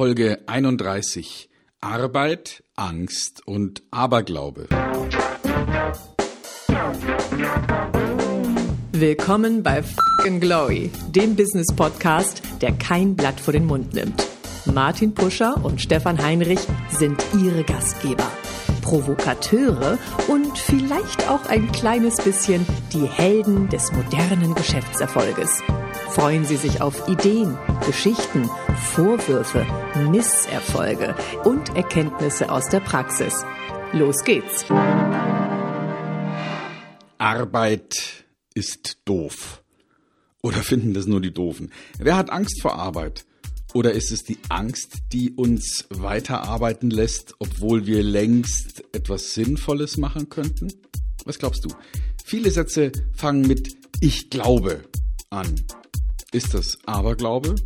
Folge 31 Arbeit, Angst und Aberglaube. Willkommen bei Fucking Glory, dem Business Podcast, der kein Blatt vor den Mund nimmt. Martin Puscher und Stefan Heinrich sind ihre Gastgeber. Provokateure und vielleicht auch ein kleines bisschen die Helden des modernen Geschäftserfolges. Freuen Sie sich auf Ideen, Geschichten, Vorwürfe, Misserfolge und Erkenntnisse aus der Praxis. Los geht's. Arbeit ist doof. Oder finden das nur die Doofen? Wer hat Angst vor Arbeit? Oder ist es die Angst, die uns weiterarbeiten lässt, obwohl wir längst etwas Sinnvolles machen könnten? Was glaubst du? Viele Sätze fangen mit Ich glaube an. Ist das Aberglaube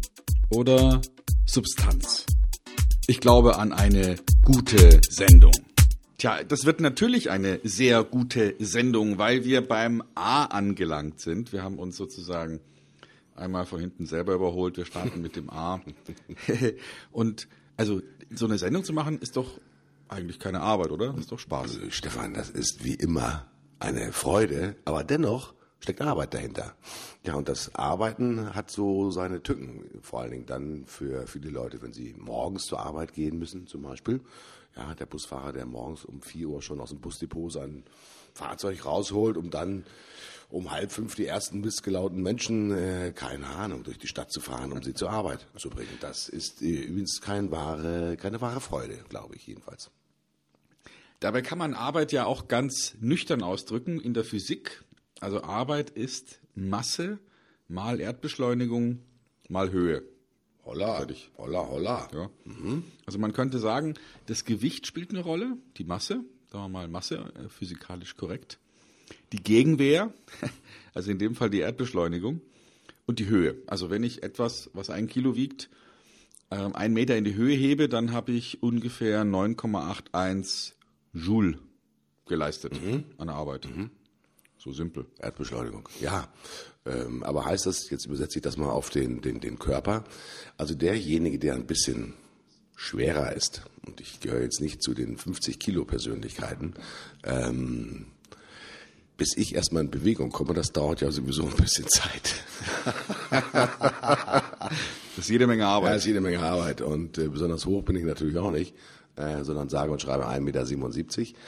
oder Substanz? Ich glaube an eine gute Sendung. Tja, das wird natürlich eine sehr gute Sendung, weil wir beim A angelangt sind. Wir haben uns sozusagen einmal von hinten selber überholt. Wir starten mit dem A. Und also so eine Sendung zu machen, ist doch eigentlich keine Arbeit, oder? Das ist doch Spaß. Also, Stefan, das ist wie immer eine Freude, aber dennoch steckt Arbeit dahinter. Ja, und das Arbeiten hat so seine Tücken, vor allen Dingen dann für viele Leute, wenn sie morgens zur Arbeit gehen müssen, zum Beispiel. Ja, der Busfahrer, der morgens um vier Uhr schon aus dem Busdepot sein Fahrzeug rausholt, um dann um halb fünf die ersten missgelauten Menschen, äh, keine Ahnung, durch die Stadt zu fahren, um sie zur Arbeit zu bringen. Das ist äh, übrigens kein wahre, keine wahre Freude, glaube ich jedenfalls. Dabei kann man Arbeit ja auch ganz nüchtern ausdrücken in der Physik. Also Arbeit ist Masse mal Erdbeschleunigung mal Höhe. Holla, Fertig. holla, holla. Ja. Also man könnte sagen, das Gewicht spielt eine Rolle, die Masse, sagen wir mal Masse, äh, physikalisch korrekt. Die Gegenwehr, also in dem Fall die Erdbeschleunigung und die Höhe. Also wenn ich etwas, was ein Kilo wiegt, ähm, einen Meter in die Höhe hebe, dann habe ich ungefähr 9,81 Joule geleistet an Arbeit. So simpel. Erdbeschleunigung, ja. Ähm, aber heißt das, jetzt übersetze ich das mal auf den, den, den Körper, also derjenige, der ein bisschen schwerer ist, und ich gehöre jetzt nicht zu den 50 Kilo Persönlichkeiten, ähm, bis ich erstmal in Bewegung komme, das dauert ja sowieso ein bisschen Zeit. Das ist jede Menge Ja, Arbeit. ist jede Menge Arbeit und äh, besonders hoch bin ich natürlich auch nicht, äh, sondern sage und schreibe 1,77 Meter.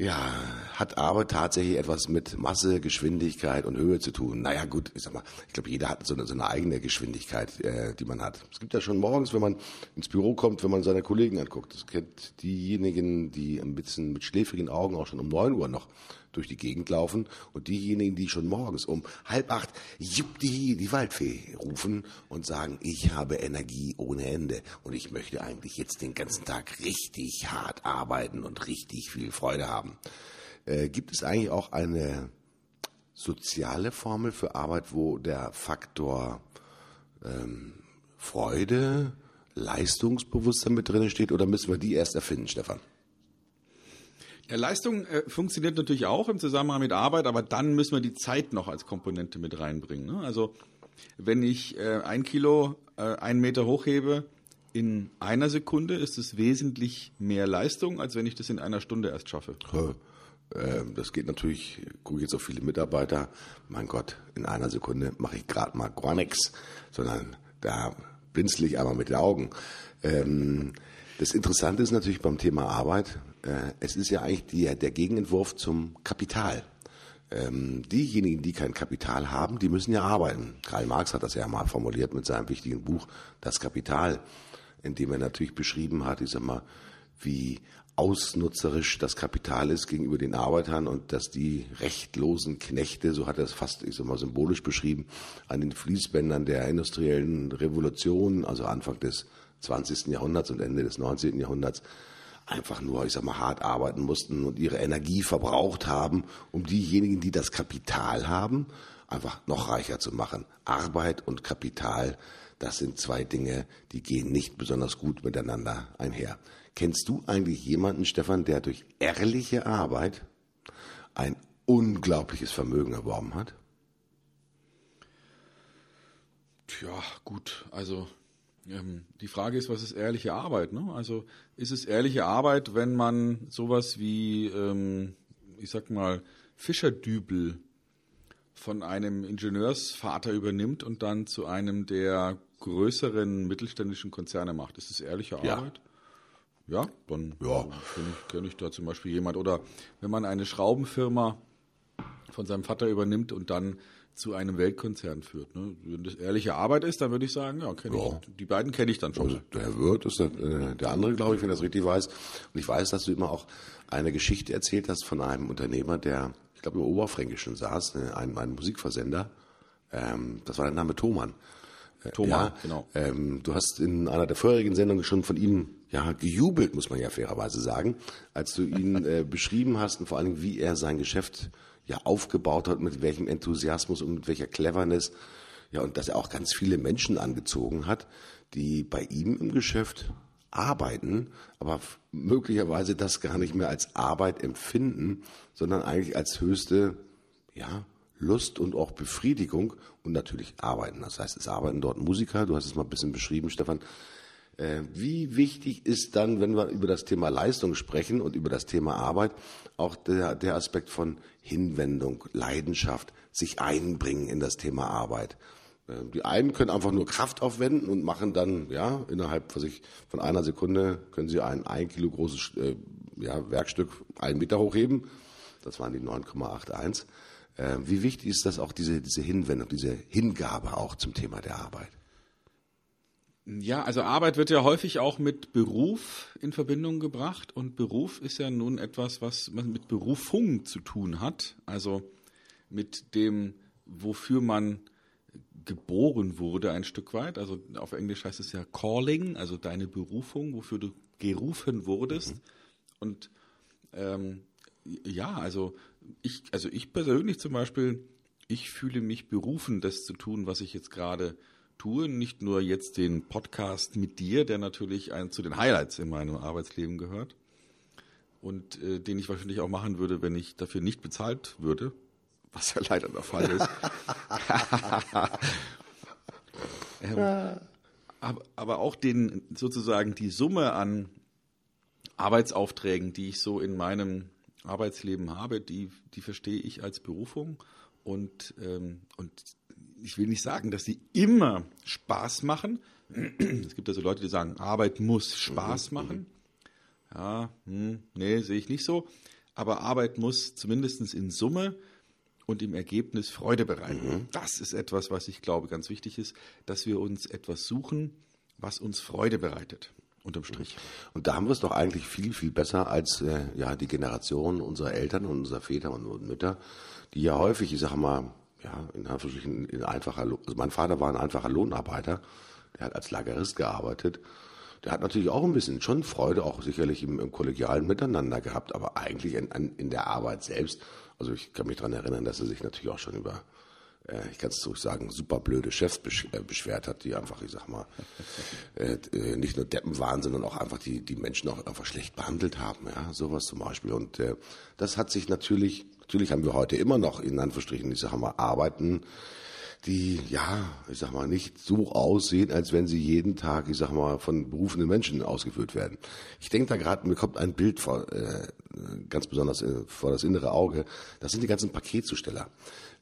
Ja, hat aber tatsächlich etwas mit Masse, Geschwindigkeit und Höhe zu tun. Naja gut, ich sag mal, ich glaube, jeder hat so eine, so eine eigene Geschwindigkeit, äh, die man hat. Es gibt ja schon morgens, wenn man ins Büro kommt, wenn man seine Kollegen anguckt. Das kennt diejenigen, die ein bisschen mit schläfrigen Augen auch schon um 9 Uhr noch durch die Gegend laufen und diejenigen, die schon morgens um halb acht Juppdi, die Waldfee rufen und sagen, ich habe Energie ohne Ende und ich möchte eigentlich jetzt den ganzen Tag richtig hart arbeiten und richtig viel Freude haben. Äh, gibt es eigentlich auch eine soziale Formel für Arbeit, wo der Faktor ähm, Freude, Leistungsbewusstsein mit drin steht oder müssen wir die erst erfinden, Stefan? Ja, Leistung äh, funktioniert natürlich auch im Zusammenhang mit Arbeit, aber dann müssen wir die Zeit noch als Komponente mit reinbringen. Ne? Also wenn ich äh, ein Kilo äh, einen Meter hochhebe in einer Sekunde, ist es wesentlich mehr Leistung, als wenn ich das in einer Stunde erst schaffe. Ähm, Das geht natürlich, gucke jetzt auf viele Mitarbeiter, mein Gott, in einer Sekunde mache ich gerade mal gar nichts, sondern da blinzel ich einmal mit den Augen. Ähm, Das Interessante ist natürlich beim Thema Arbeit, äh, es ist ja eigentlich die, der Gegenentwurf zum Kapital. Ähm, diejenigen, die kein Kapital haben, die müssen ja arbeiten. Karl Marx hat das ja mal formuliert mit seinem wichtigen Buch Das Kapital, in dem er natürlich beschrieben hat, ich sag mal, wie ausnutzerisch das Kapital ist gegenüber den Arbeitern und dass die rechtlosen Knechte, so hat er es fast, ich sag mal, symbolisch beschrieben, an den Fließbändern der industriellen Revolution, also Anfang des 20. Jahrhunderts und Ende des 19. Jahrhunderts, einfach nur, ich sag mal, hart arbeiten mussten und ihre Energie verbraucht haben, um diejenigen, die das Kapital haben, einfach noch reicher zu machen. Arbeit und Kapital, das sind zwei Dinge, die gehen nicht besonders gut miteinander einher. Kennst du eigentlich jemanden, Stefan, der durch ehrliche Arbeit ein unglaubliches Vermögen erworben hat? Tja, gut, also Ähm, die Frage ist, was ist ehrliche Arbeit? Ne? Also ist es ehrliche Arbeit, wenn man sowas wie, ähm, ich sag mal, Fischerdübel von einem Ingenieursvater übernimmt und dann zu einem der größeren mittelständischen Konzerne macht? Ist es ehrliche Ja. Arbeit? Ja, dann Ja. kenne ich, kenn ich da zum Beispiel jemand. Oder wenn man eine Schraubenfirma von seinem Vater übernimmt und dann zu einem Weltkonzern führt. Ne? Wenn das ehrliche Arbeit ist, dann würde ich sagen, ja, kenn Ja. ich, die beiden kenne ich dann schon. Also der Wirt ist der, äh, der andere, glaube ich, wenn ich das richtig weiß. Und ich weiß, dass du immer auch eine Geschichte erzählt hast von einem Unternehmer, der, ich glaube, im Oberfränkischen saß, äh, ein, ein Musikversender. Ähm, das war der Name Thomann. Äh, Thomann, ja, genau. Ähm, du hast in einer der vorherigen Sendungen schon von ihm ja gejubelt, muss man ja fairerweise sagen, als du ihn äh, beschrieben hast und vor allem, wie er sein Geschäft ja aufgebaut hat, mit welchem Enthusiasmus und mit welcher Cleverness. Ja, und dass er auch ganz viele Menschen angezogen hat, die bei ihm im Geschäft arbeiten, aber möglicherweise das gar nicht mehr als Arbeit empfinden, sondern eigentlich als höchste, ja, Lust und auch Befriedigung und natürlich arbeiten. Das heißt, es arbeiten dort Musiker, du hast es mal ein bisschen beschrieben, Stefan. Äh, Wie wichtig ist dann, wenn wir über das Thema Leistung sprechen und über das Thema Arbeit, auch der, der Aspekt von Hinwendung, Leidenschaft, sich einbringen in das Thema Arbeit? Äh, Die einen können einfach nur Kraft aufwenden und machen dann, ja, innerhalb was ich, von einer Sekunde können sie ein ein Kilo großes äh, ja, Werkstück einen Meter hochheben. Das waren die 9,81. Äh, Wie wichtig ist das auch, diese, diese Hinwendung, diese Hingabe auch zum Thema der Arbeit? Ja, also Arbeit wird ja häufig auch mit Beruf in Verbindung gebracht und Beruf ist ja nun etwas, was man mit Berufung zu tun hat, also mit dem, wofür man geboren wurde ein Stück weit. Also auf Englisch heißt es ja Calling, also deine Berufung, wofür du gerufen wurdest. Und ähm, ja, also ich, also ich persönlich zum Beispiel, ich fühle mich berufen, das zu tun, was ich jetzt gerade tue. Nicht nur jetzt den Podcast mit dir, der natürlich ein, zu den Highlights in meinem Arbeitsleben gehört und äh, den ich wahrscheinlich auch machen würde, wenn ich dafür nicht bezahlt würde, was ja leider der Fall ist. ähm, aber, aber auch den sozusagen die Summe an Arbeitsaufträgen, die ich so in meinem Arbeitsleben habe, die, die verstehe ich als Berufung und, ähm, und ich will nicht sagen, dass sie immer Spaß machen. Es gibt also Leute, die sagen, Arbeit muss Spaß machen. Ja, hm, nee, sehe ich nicht so. Aber Arbeit muss zumindest in Summe und im Ergebnis Freude bereiten. Das ist etwas, was ich glaube ganz wichtig ist, dass wir uns etwas suchen, was uns Freude bereitet. Unterm Strich. Und da haben wir es doch eigentlich viel, viel besser als äh, ja, die Generation unserer Eltern und unserer Väter und, und Mütter, die ja häufig, ich sag mal, ja, in Anführungsstrichen in einfacher, also mein Vater war ein einfacher Lohnarbeiter, der hat als Lagerist gearbeitet. Der hat natürlich auch ein bisschen schon Freude, auch sicherlich im, im kollegialen Miteinander gehabt, aber eigentlich in, an, in der Arbeit selbst. Also ich kann mich daran erinnern, dass er sich natürlich auch schon über, äh, ich kann es so sagen, super blöde Chefs besch äh, beschwert hat, die einfach, ich sag mal, äh, äh, nicht nur Deppen waren, sondern auch einfach die, die Menschen auch einfach schlecht behandelt haben, ja, sowas zum Beispiel. Und äh, das hat sich natürlich, natürlich haben wir heute immer noch in Anführungsstrichen, ich sag mal, Arbeiten, die, ja, ich sag mal, nicht so aussehen, als wenn sie jeden Tag, ich sag mal, von berufenen Menschen ausgeführt werden. Ich denke da gerade, mir kommt ein Bild vor, äh, ganz besonders äh, vor das innere Auge. Das sind die ganzen Paketzusteller.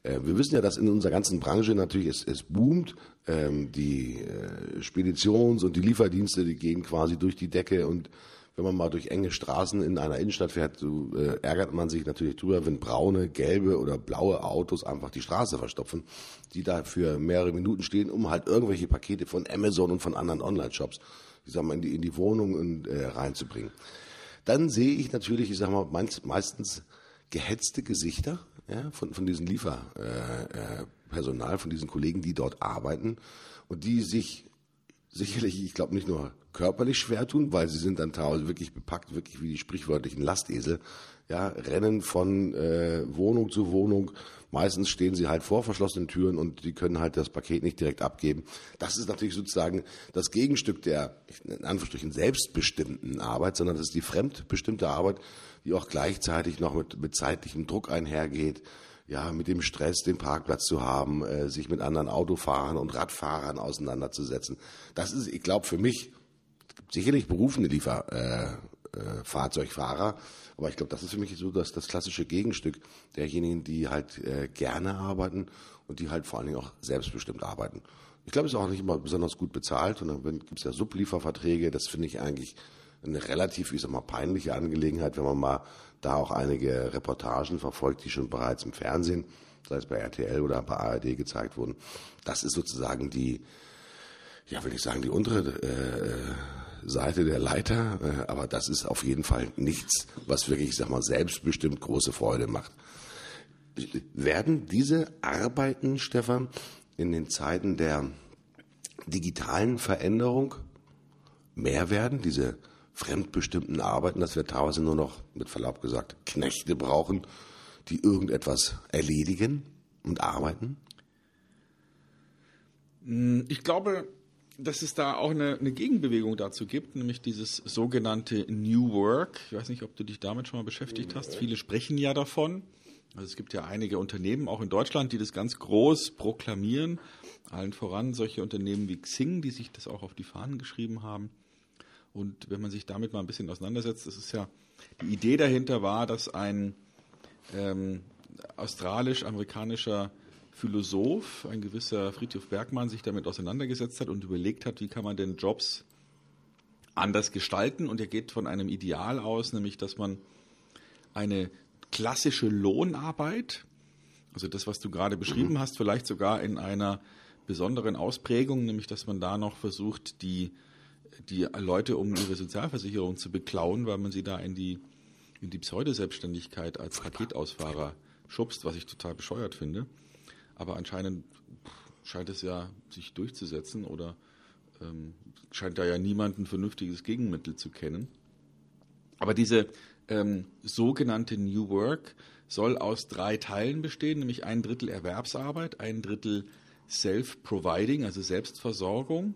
Äh, wir wissen ja, dass in unserer ganzen Branche natürlich es, es boomt. Ähm, die äh, Speditions- und die Lieferdienste, die gehen quasi durch die Decke und wenn man mal durch enge Straßen in einer Innenstadt fährt, so, äh, ärgert man sich natürlich drüber, wenn braune, gelbe oder blaue Autos einfach die Straße verstopfen, die da für mehrere Minuten stehen, um halt irgendwelche Pakete von Amazon und von anderen Online-Shops, ich sag mal, in die, in die Wohnung und, äh, reinzubringen. Dann sehe ich natürlich, ich sag mal, meist, meistens gehetzte Gesichter ja, von, von diesen Lieferpersonal, äh, Personal, von diesen Kollegen, die dort arbeiten und die sich sicherlich, ich glaube, nicht nur körperlich schwer tun, weil sie sind dann teilweise wirklich bepackt, wirklich wie die sprichwörtlichen Lastesel, ja, rennen von äh, Wohnung zu Wohnung. Meistens stehen sie halt vor verschlossenen Türen und die können halt das Paket nicht direkt abgeben. Das ist natürlich sozusagen das Gegenstück der, in Anführungsstrichen, selbstbestimmten Arbeit, sondern das ist die fremdbestimmte Arbeit, die auch gleichzeitig noch mit, mit zeitlichem Druck einhergeht. ja, mit dem Stress, den Parkplatz zu haben, äh, sich mit anderen Autofahrern und Radfahrern auseinanderzusetzen. Das ist, ich glaube, für mich sicherlich berufene Liefer, äh, äh, Fahrzeugfahrer, aber ich glaube, das ist für mich so das, das klassische Gegenstück derjenigen, die halt äh, gerne arbeiten und die halt vor allen Dingen auch selbstbestimmt arbeiten. Ich glaube, es ist auch nicht immer besonders gut bezahlt und dann gibt es ja Sublieferverträge, das finde ich eigentlich eine relativ, ich sag mal, peinliche Angelegenheit, wenn man mal da auch einige Reportagen verfolgt, die schon bereits im Fernsehen, sei es bei RTL oder bei ARD gezeigt wurden. Das ist sozusagen die, ja, will ich sagen, die untere äh, Seite der Leiter, äh, aber das ist auf jeden Fall nichts, was wirklich, ich sag mal, selbstbestimmt große Freude macht. Werden diese Arbeiten, Stefan, in den Zeiten der digitalen Veränderung mehr werden, diese fremdbestimmten Arbeiten, dass wir teilweise nur noch, mit Verlaub gesagt, Knechte brauchen, die irgendetwas erledigen und arbeiten? Hm, ich glaube, dass es da auch eine, eine, Gegenbewegung dazu gibt, nämlich dieses sogenannte New Work. Ich weiß nicht, ob du dich damit schon mal beschäftigt hast. Viele sprechen ja davon. Also es gibt ja einige Unternehmen, auch in Deutschland, die das ganz groß proklamieren. Allen voran solche Unternehmen wie Xing, die sich das auch auf die Fahnen geschrieben haben. Und wenn man sich damit mal ein bisschen auseinandersetzt, das ist ja, die Idee dahinter war, dass ein ähm, australisch-amerikanischer Philosoph, ein gewisser Friedhof Bergmann, sich damit auseinandergesetzt hat und überlegt hat, wie kann man denn Jobs anders gestalten. Und er geht von einem Ideal aus, nämlich dass man eine klassische Lohnarbeit, also das, was du gerade beschrieben mhm. hast, vielleicht sogar in einer besonderen Ausprägung, nämlich dass man da noch versucht, die die Leute um ihre Sozialversicherung zu beklauen, weil man sie da in die, in die Pseudoselbstständigkeit als Paketausfahrer schubst, was ich total bescheuert finde. Aber anscheinend scheint es ja sich durchzusetzen oder ähm, scheint da ja niemand ein vernünftiges Gegenmittel zu kennen. Aber diese ähm, sogenannte New Work soll aus drei Teilen bestehen, nämlich ein Drittel Erwerbsarbeit, ein Drittel Self-Providing, also Selbstversorgung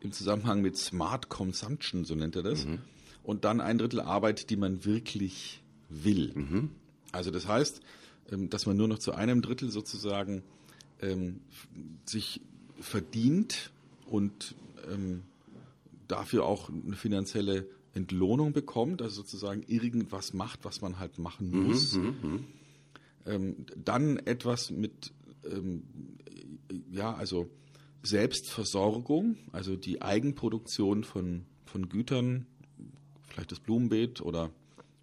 im Zusammenhang mit Smart Consumption, so nennt er das. Mhm. Und dann ein Drittel Arbeit, die man wirklich will. Mhm. Also das heißt, dass man nur noch zu einem Drittel sozusagen ähm, sich verdient und ähm, dafür auch eine finanzielle Entlohnung bekommt, also sozusagen irgendwas macht, was man halt machen mhm, muss. Mhm, mhm, ähm, dann etwas mit, ähm, ja, also Selbstversorgung, also die Eigenproduktion von, von Gütern, vielleicht das Blumenbeet oder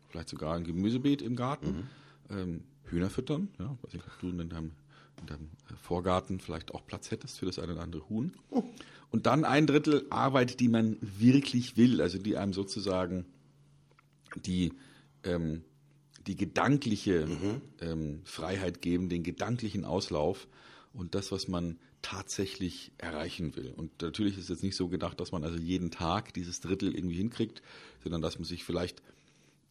vielleicht sogar ein Gemüsebeet im Garten, mhm. Hühner füttern, ja, weiß nicht, ob du in deinem, in deinem Vorgarten vielleicht auch Platz hättest für das eine oder andere Huhn. Oh. Und dann ein Drittel Arbeit, die man wirklich will, also die einem sozusagen die, ähm, die gedankliche mhm. ähm, Freiheit geben, den gedanklichen Auslauf und das, was man tatsächlich erreichen will. Und natürlich ist es jetzt nicht so gedacht, dass man also jeden Tag dieses Drittel irgendwie hinkriegt, sondern dass man sich vielleicht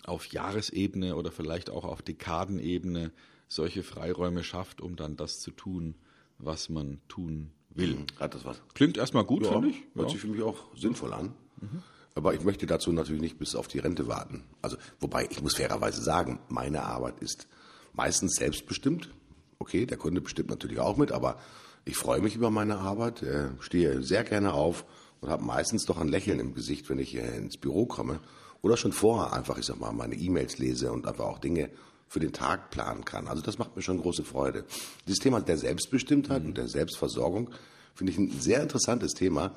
auf Jahresebene oder vielleicht auch auf Dekadenebene solche Freiräume schafft, um dann das zu tun, was man tun will. Mhm. Hat das was? Klingt erstmal gut, ja, finde ich. Hört ja. sich für mich auch sinnvoll an. Mhm. Aber ich möchte dazu natürlich nicht bis auf die Rente warten. Also, wobei ich muss fairerweise sagen, meine Arbeit ist meistens selbstbestimmt. Okay, der Kunde bestimmt natürlich auch mit, aber ich freue mich über meine Arbeit, äh, stehe sehr gerne auf und habe meistens doch ein Lächeln im Gesicht, wenn ich hier ins Büro komme. Oder schon vorher einfach, ich sag mal, meine E-Mails lese und einfach auch Dinge für den Tag planen kann. Also das macht mir schon große Freude. Dieses Thema der Selbstbestimmtheit mhm. und der Selbstversorgung finde ich ein sehr interessantes Thema.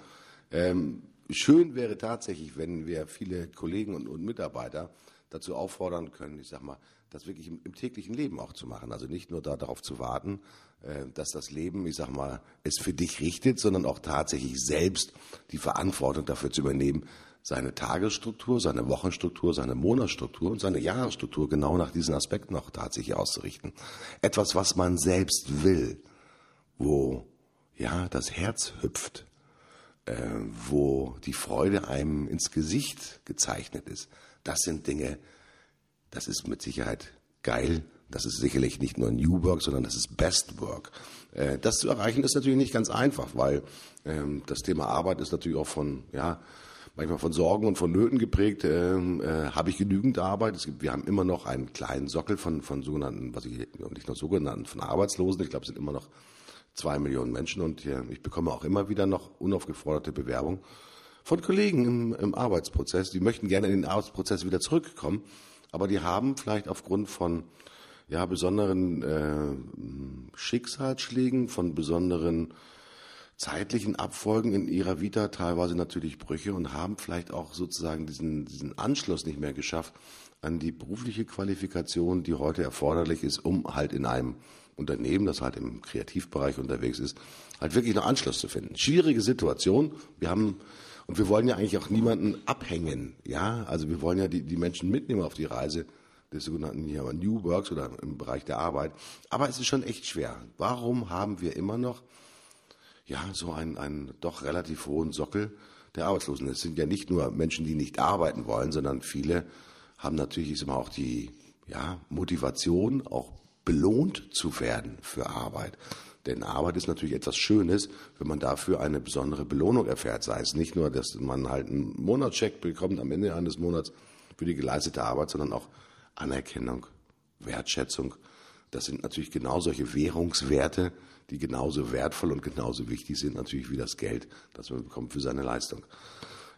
Ähm, schön wäre tatsächlich, wenn wir viele Kollegen und, und Mitarbeiter dazu auffordern können, ich sag mal, das wirklich im, im, täglichen Leben auch zu machen. Also nicht nur da darauf zu warten, äh, dass das Leben, ich sag mal, es für dich richtet, sondern auch tatsächlich selbst die Verantwortung dafür zu übernehmen, seine Tagesstruktur, seine Wochenstruktur, seine Monatsstruktur und seine Jahresstruktur genau nach diesen Aspekten auch tatsächlich auszurichten. Etwas, was man selbst will, wo ja das Herz hüpft, äh, wo die Freude einem ins Gesicht gezeichnet ist. Das sind Dinge, das ist mit Sicherheit geil. Das ist sicherlich nicht nur New Work, sondern das ist Best Work. Äh, das zu erreichen ist natürlich nicht ganz einfach, weil ähm, das Thema Arbeit ist natürlich auch von ja, manchmal von Sorgen und von Nöten geprägt. Äh, äh, habe ich genügend Arbeit? Es gibt, wir haben immer noch einen kleinen Sockel von, von sogenannten, was ich nicht nur sogenannten, von Arbeitslosen. Ich glaube, es sind immer noch zwei Millionen Menschen und äh, ich bekomme auch immer wieder noch unaufgeforderte Bewerbungen von Kollegen im, im Arbeitsprozess. Die möchten gerne in den Arbeitsprozess wieder zurückkommen, aber die haben vielleicht aufgrund von ja, besonderen äh, Schicksalsschlägen, von besonderen zeitlichen Abfolgen in ihrer Vita teilweise natürlich Brüche und haben vielleicht auch sozusagen diesen, diesen Anschluss nicht mehr geschafft an die berufliche Qualifikation, die heute erforderlich ist, um halt in einem Unternehmen, das halt im Kreativbereich unterwegs ist, halt wirklich noch Anschluss zu finden. Schwierige Situation. Wir haben und wir wollen ja eigentlich auch niemanden abhängen, ja. Also wir wollen ja die, die Menschen mitnehmen auf die Reise des sogenannten New Works oder im Bereich der Arbeit. Aber es ist schon echt schwer. Warum haben wir immer noch ja so einen, einen doch relativ hohen Sockel der Arbeitslosen? Es sind ja nicht nur Menschen, die nicht arbeiten wollen, sondern viele haben natürlich immer auch die ja, Motivation, auch belohnt zu werden für Arbeit. Denn Arbeit ist natürlich etwas Schönes, wenn man dafür eine besondere Belohnung erfährt. Sei es nicht nur, dass man halt einen Monatscheck bekommt am Ende eines Monats für die geleistete Arbeit, sondern auch Anerkennung, Wertschätzung. Das sind natürlich genau solche Währungswerte, die genauso wertvoll und genauso wichtig sind natürlich wie das Geld, das man bekommt für seine Leistung.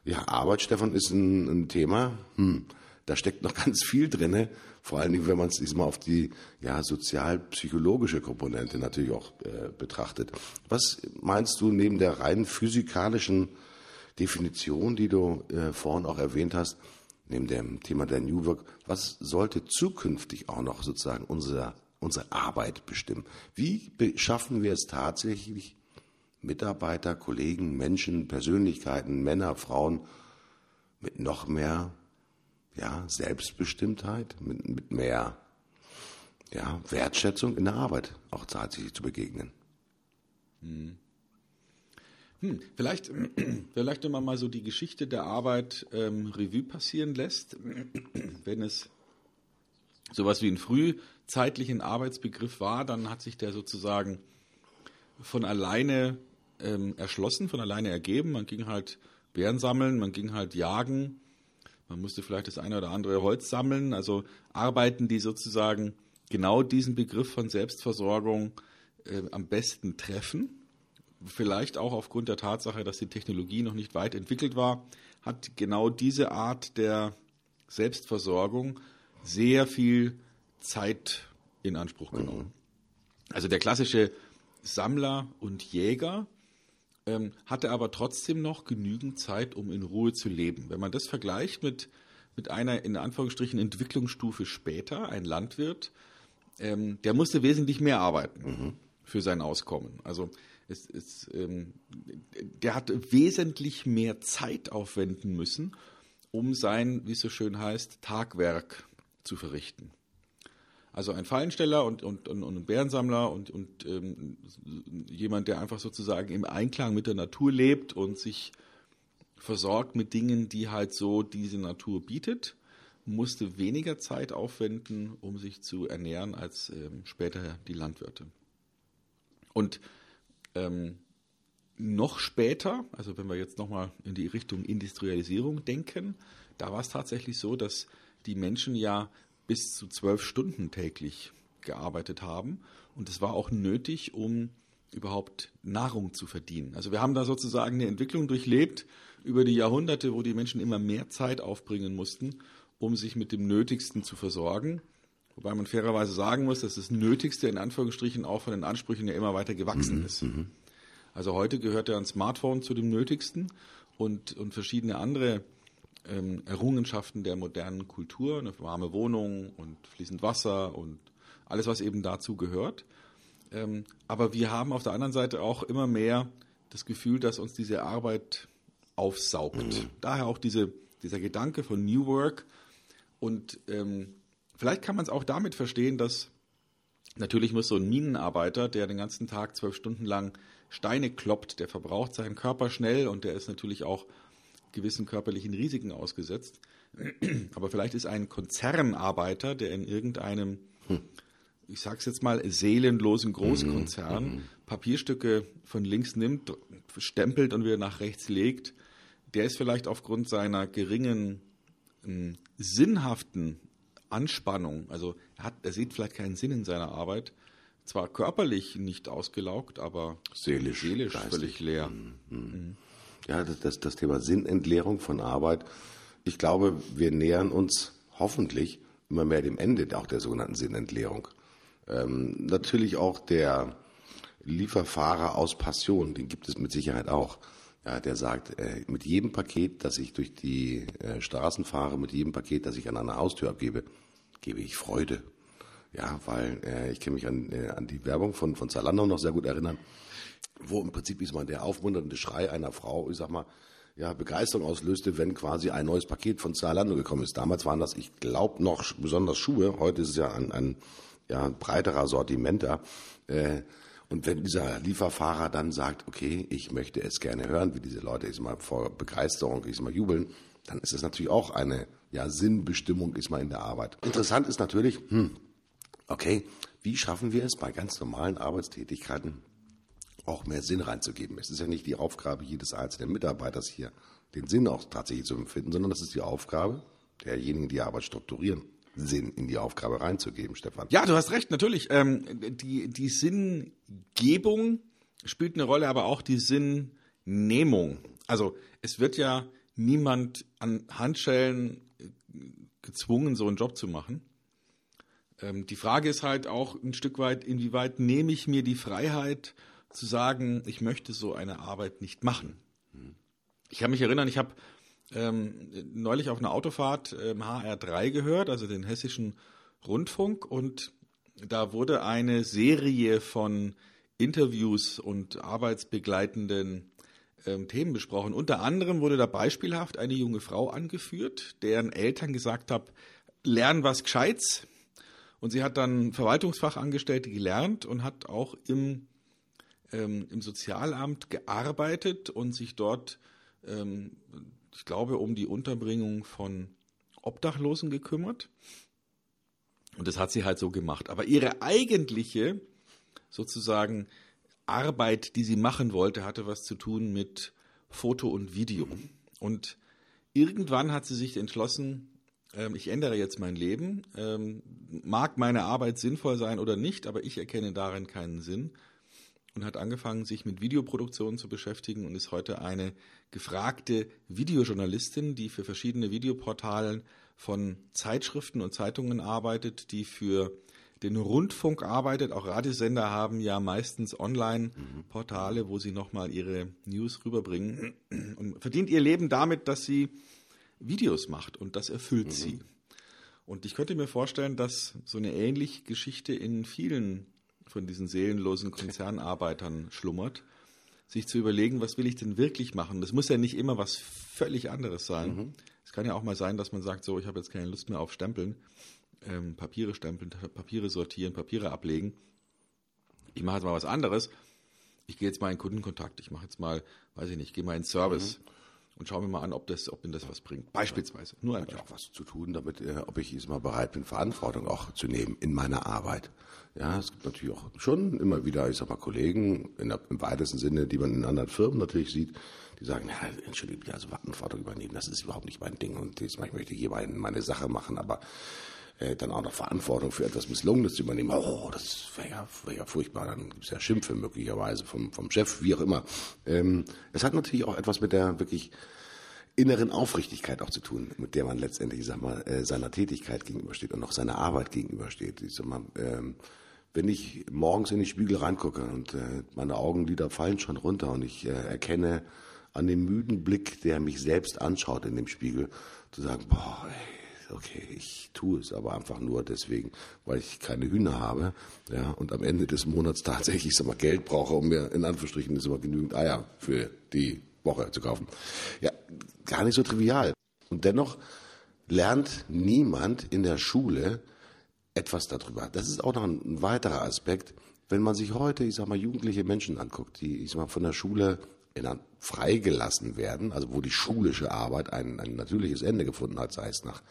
Ja, Arbeit, Stefan, ist ein, ein Thema. Hm da steckt noch ganz viel drinne. Vor allen Dingen, wenn man es diesmal auf die ja, sozial-psychologische Komponente natürlich auch äh, betrachtet. Was meinst du neben der rein physikalischen Definition, die du äh, vorhin auch erwähnt hast, neben dem Thema der New Work, was sollte zukünftig auch noch sozusagen unsere, unsere Arbeit bestimmen? Wie schaffen wir es tatsächlich, Mitarbeiter, Kollegen, Menschen, Persönlichkeiten, Männer, Frauen mit noch mehr ja, Selbstbestimmtheit, mit, mit mehr ja, Wertschätzung in der Arbeit auch tatsächlich zu begegnen. Hm. Hm, vielleicht, vielleicht, wenn man mal so die Geschichte der Arbeit ähm, Revue passieren lässt, wenn es sowas wie einen frühzeitlichen Arbeitsbegriff war, dann hat sich der sozusagen von alleine ähm, erschlossen, von alleine ergeben. Man ging halt Bären sammeln, man ging halt jagen, man musste vielleicht das eine oder andere Holz sammeln, also Arbeiten, die sozusagen genau diesen Begriff von Selbstversorgung äh, am besten treffen. Vielleicht auch aufgrund der Tatsache, dass die Technologie noch nicht weit entwickelt war, hat genau diese Art der Selbstversorgung sehr viel Zeit in Anspruch genommen. Also der klassische Sammler und Jäger ähm, hatte aber trotzdem noch genügend Zeit, um in Ruhe zu leben. Wenn man das vergleicht mit, mit einer in Anführungsstrichen Entwicklungsstufe später, ein Landwirt, ähm, der musste wesentlich mehr arbeiten mhm. für sein Auskommen. Also es, es, ähm, der hat wesentlich mehr Zeit aufwenden müssen, um sein, wie es so schön heißt, Tagwerk zu verrichten. Also ein Fallensteller und, und, und, und ein Bärensammler und, und ähm, jemand, der einfach sozusagen im Einklang mit der Natur lebt und sich versorgt mit Dingen, die halt so diese Natur bietet, musste weniger Zeit aufwenden, um sich zu ernähren, als ähm, später die Landwirte. Und ähm, noch später, also wenn wir jetzt nochmal in die Richtung Industrialisierung denken, da war es tatsächlich so, dass die Menschen ja bis zu zwölf Stunden täglich gearbeitet haben. Und das war auch nötig, um überhaupt Nahrung zu verdienen. Also wir haben da sozusagen eine Entwicklung durchlebt über die Jahrhunderte, wo die Menschen immer mehr Zeit aufbringen mussten, um sich mit dem Nötigsten zu versorgen. Wobei man fairerweise sagen muss, dass das Nötigste in Anführungsstrichen auch von den Ansprüchen ja immer weiter gewachsen mhm, ist. Mhm. Also heute gehört ja ein Smartphone zu dem Nötigsten und, und verschiedene andere ähm, Errungenschaften der modernen Kultur, eine warme Wohnung und fließend Wasser und alles, was eben dazu gehört. Ähm, aber wir haben auf der anderen Seite auch immer mehr das Gefühl, dass uns diese Arbeit aufsaugt. Mhm. Daher auch diese, dieser Gedanke von New Work. Und ähm, vielleicht kann man es auch damit verstehen, dass natürlich muss so ein Minenarbeiter, der den ganzen Tag zwölf Stunden lang Steine kloppt, der verbraucht seinen Körper schnell und der ist natürlich auch gewissen körperlichen Risiken ausgesetzt. Aber vielleicht ist ein Konzernarbeiter, der in irgendeinem, hm. ich sag's jetzt mal, seelenlosen Großkonzern mhm. Papierstücke von links nimmt, stempelt und wieder nach rechts legt, der ist vielleicht aufgrund seiner geringen ähm, sinnhaften Anspannung, also er, hat, er sieht vielleicht keinen Sinn in seiner Arbeit, zwar körperlich nicht ausgelaugt, aber seelisch, seelisch völlig leer. Mhm. Ja, das, das, Thema Sinnentleerung von Arbeit. Ich glaube, wir nähern uns hoffentlich immer mehr dem Ende auch der sogenannten Sinnentleerung. Ähm, natürlich auch der Lieferfahrer aus Passion, den gibt es mit Sicherheit auch. Ja, der sagt, äh, mit jedem Paket, das ich durch die äh, Straßen fahre, mit jedem Paket, das ich an einer Haustür abgebe, gebe ich Freude. Ja, weil äh, ich kann mich an, äh, an die Werbung von, von Zalando noch sehr gut erinnern, wo im Prinzip ist mal der aufmunternde Schrei einer Frau, ich sag mal, ja, Begeisterung auslöste, wenn quasi ein neues Paket von Zalando gekommen ist. Damals waren das, ich glaube, noch besonders Schuhe. Heute ist es ja ein, ein ja, breiterer Sortiment da. Äh, und wenn dieser Lieferfahrer dann sagt, okay, ich möchte es gerne hören, wie diese Leute ich mal vor Begeisterung ich mal jubeln, dann ist es natürlich auch eine ja, Sinnbestimmung ist mal in der Arbeit. Interessant ist natürlich, hm, okay, wie schaffen wir es bei ganz normalen Arbeitstätigkeiten auch mehr Sinn reinzugeben? Es ist ja nicht die Aufgabe jedes einzelnen Mitarbeiters hier, den Sinn auch tatsächlich zu empfinden, sondern das ist die Aufgabe derjenigen, die Arbeit strukturieren. Sinn in die Aufgabe reinzugeben, Stefan. Ja, du hast recht, natürlich. Ähm, die, die Sinngebung spielt eine Rolle, aber auch die Sinnnehmung. Also es wird ja niemand an Handschellen gezwungen, so einen Job zu machen. Ähm, die Frage ist halt auch ein Stück weit, inwieweit nehme ich mir die Freiheit zu sagen, ich möchte so eine Arbeit nicht machen. Ich kann mich erinnern, ich habe ähm, neulich auf einer Autofahrt ähm, HR3 gehört, also den hessischen Rundfunk, und da wurde eine Serie von Interviews und arbeitsbegleitenden ähm, Themen besprochen. Unter anderem wurde da beispielhaft eine junge Frau angeführt, deren Eltern gesagt haben, lern was Gescheites. Und sie hat dann Verwaltungsfachangestellte gelernt und hat auch im, ähm, im Sozialamt gearbeitet und sich dort ähm, ich glaube, um die Unterbringung von Obdachlosen gekümmert. Und das hat sie halt so gemacht. Aber ihre eigentliche, sozusagen, Arbeit, die sie machen wollte, hatte was zu tun mit Foto und Video. Und irgendwann hat sie sich entschlossen, ähm, ich ändere jetzt mein Leben. Ähm, mag meine Arbeit sinnvoll sein oder nicht, aber ich erkenne darin keinen Sinn und hat angefangen, sich mit Videoproduktion zu beschäftigen und ist heute eine gefragte Videojournalistin, die für verschiedene Videoportalen von Zeitschriften und Zeitungen arbeitet, die für den Rundfunk arbeitet. Auch Radiosender haben ja meistens Online-Portale, wo sie nochmal ihre News rüberbringen und verdient ihr Leben damit, dass sie Videos macht und das erfüllt mhm. sie. Und ich könnte mir vorstellen, dass so eine ähnliche Geschichte in vielen von diesen seelenlosen Konzernarbeitern schlummert, sich zu überlegen, was will ich denn wirklich machen? Das muss ja nicht immer was völlig anderes sein. Mhm. Es kann ja auch mal sein, dass man sagt, so, ich habe jetzt keine Lust mehr auf Stempeln, ähm, Papiere stempeln, Papiere sortieren, Papiere ablegen. Ich mache jetzt mal was anderes. Ich gehe jetzt mal in Kundenkontakt. Ich mache jetzt mal, weiß ich nicht, gehe mal in Service. Mhm und schauen wir mal an, ob das, ob mir das was bringt. Beispielsweise. Nur ein Hat Beispiel. auch was zu tun, damit, äh, ob ich jetzt mal bereit bin, Verantwortung auch zu nehmen in meiner Arbeit. Ja, es gibt natürlich auch schon immer wieder, ich sag mal, Kollegen in der, im weitesten Sinne, die man in anderen Firmen natürlich sieht, die sagen, ja, entschuldige, also Verantwortung übernehmen, das ist überhaupt nicht mein Ding und jetzt, ich möchte hier meine, meine Sache machen, aber äh, dann auch noch Verantwortung für etwas Misslungenes zu übernehmen, oh, das wäre ja, wär ja furchtbar, dann gibt es ja Schimpfe möglicherweise vom, vom Chef, wie auch immer. Ähm, es hat natürlich auch etwas mit der wirklich inneren Aufrichtigkeit auch zu tun, mit der man letztendlich, sag mal, äh, seiner Tätigkeit gegenübersteht und auch seiner Arbeit gegenübersteht. Ich sag mal, ähm, wenn ich morgens in die Spiegel reingucke und äh, meine Augenlider fallen schon runter und ich äh, erkenne an dem müden Blick, der mich selbst anschaut in dem Spiegel, zu sagen, boah, ey, okay, ich tue es aber einfach nur deswegen, weil ich keine Hühner habe, ja, und am Ende des Monats tatsächlich, sag mal, Geld brauche, um mir in Anführungsstrichen ist immer genügend Eier für die Woche zu kaufen. Ja, gar nicht so trivial. Und dennoch lernt niemand in der Schule etwas darüber. Das ist auch noch ein weiterer Aspekt. Wenn man sich heute, ich sag mal, jugendliche Menschen anguckt, die, ich sag mal, von der Schule freigelassen werden, also wo die schulische Arbeit ein, ein natürliches Ende gefunden hat, sei es nach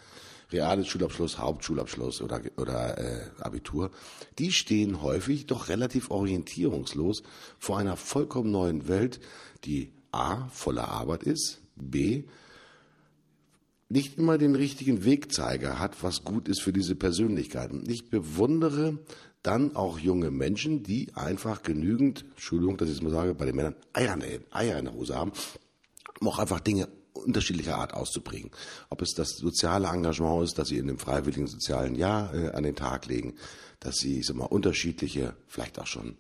reales Schulabschluss, Hauptschulabschluss oder, oder äh, Abitur, die stehen häufig doch relativ orientierungslos vor einer vollkommen neuen Welt, die A voller Arbeit ist, B, nicht immer den richtigen Wegzeiger hat, was gut ist für diese Persönlichkeiten. Ich bewundere dann auch junge Menschen, die einfach genügend, Entschuldigung, dass ich es mal sage, bei den Männern Eier in, der, Eier in der Hose haben, um auch einfach Dinge unterschiedlicher Art auszuprägen. Ob es das soziale Engagement ist, das sie in dem freiwilligen sozialen Jahr äh, an den Tag legen, dass sie, ich sag mal, unterschiedliche, vielleicht auch schon,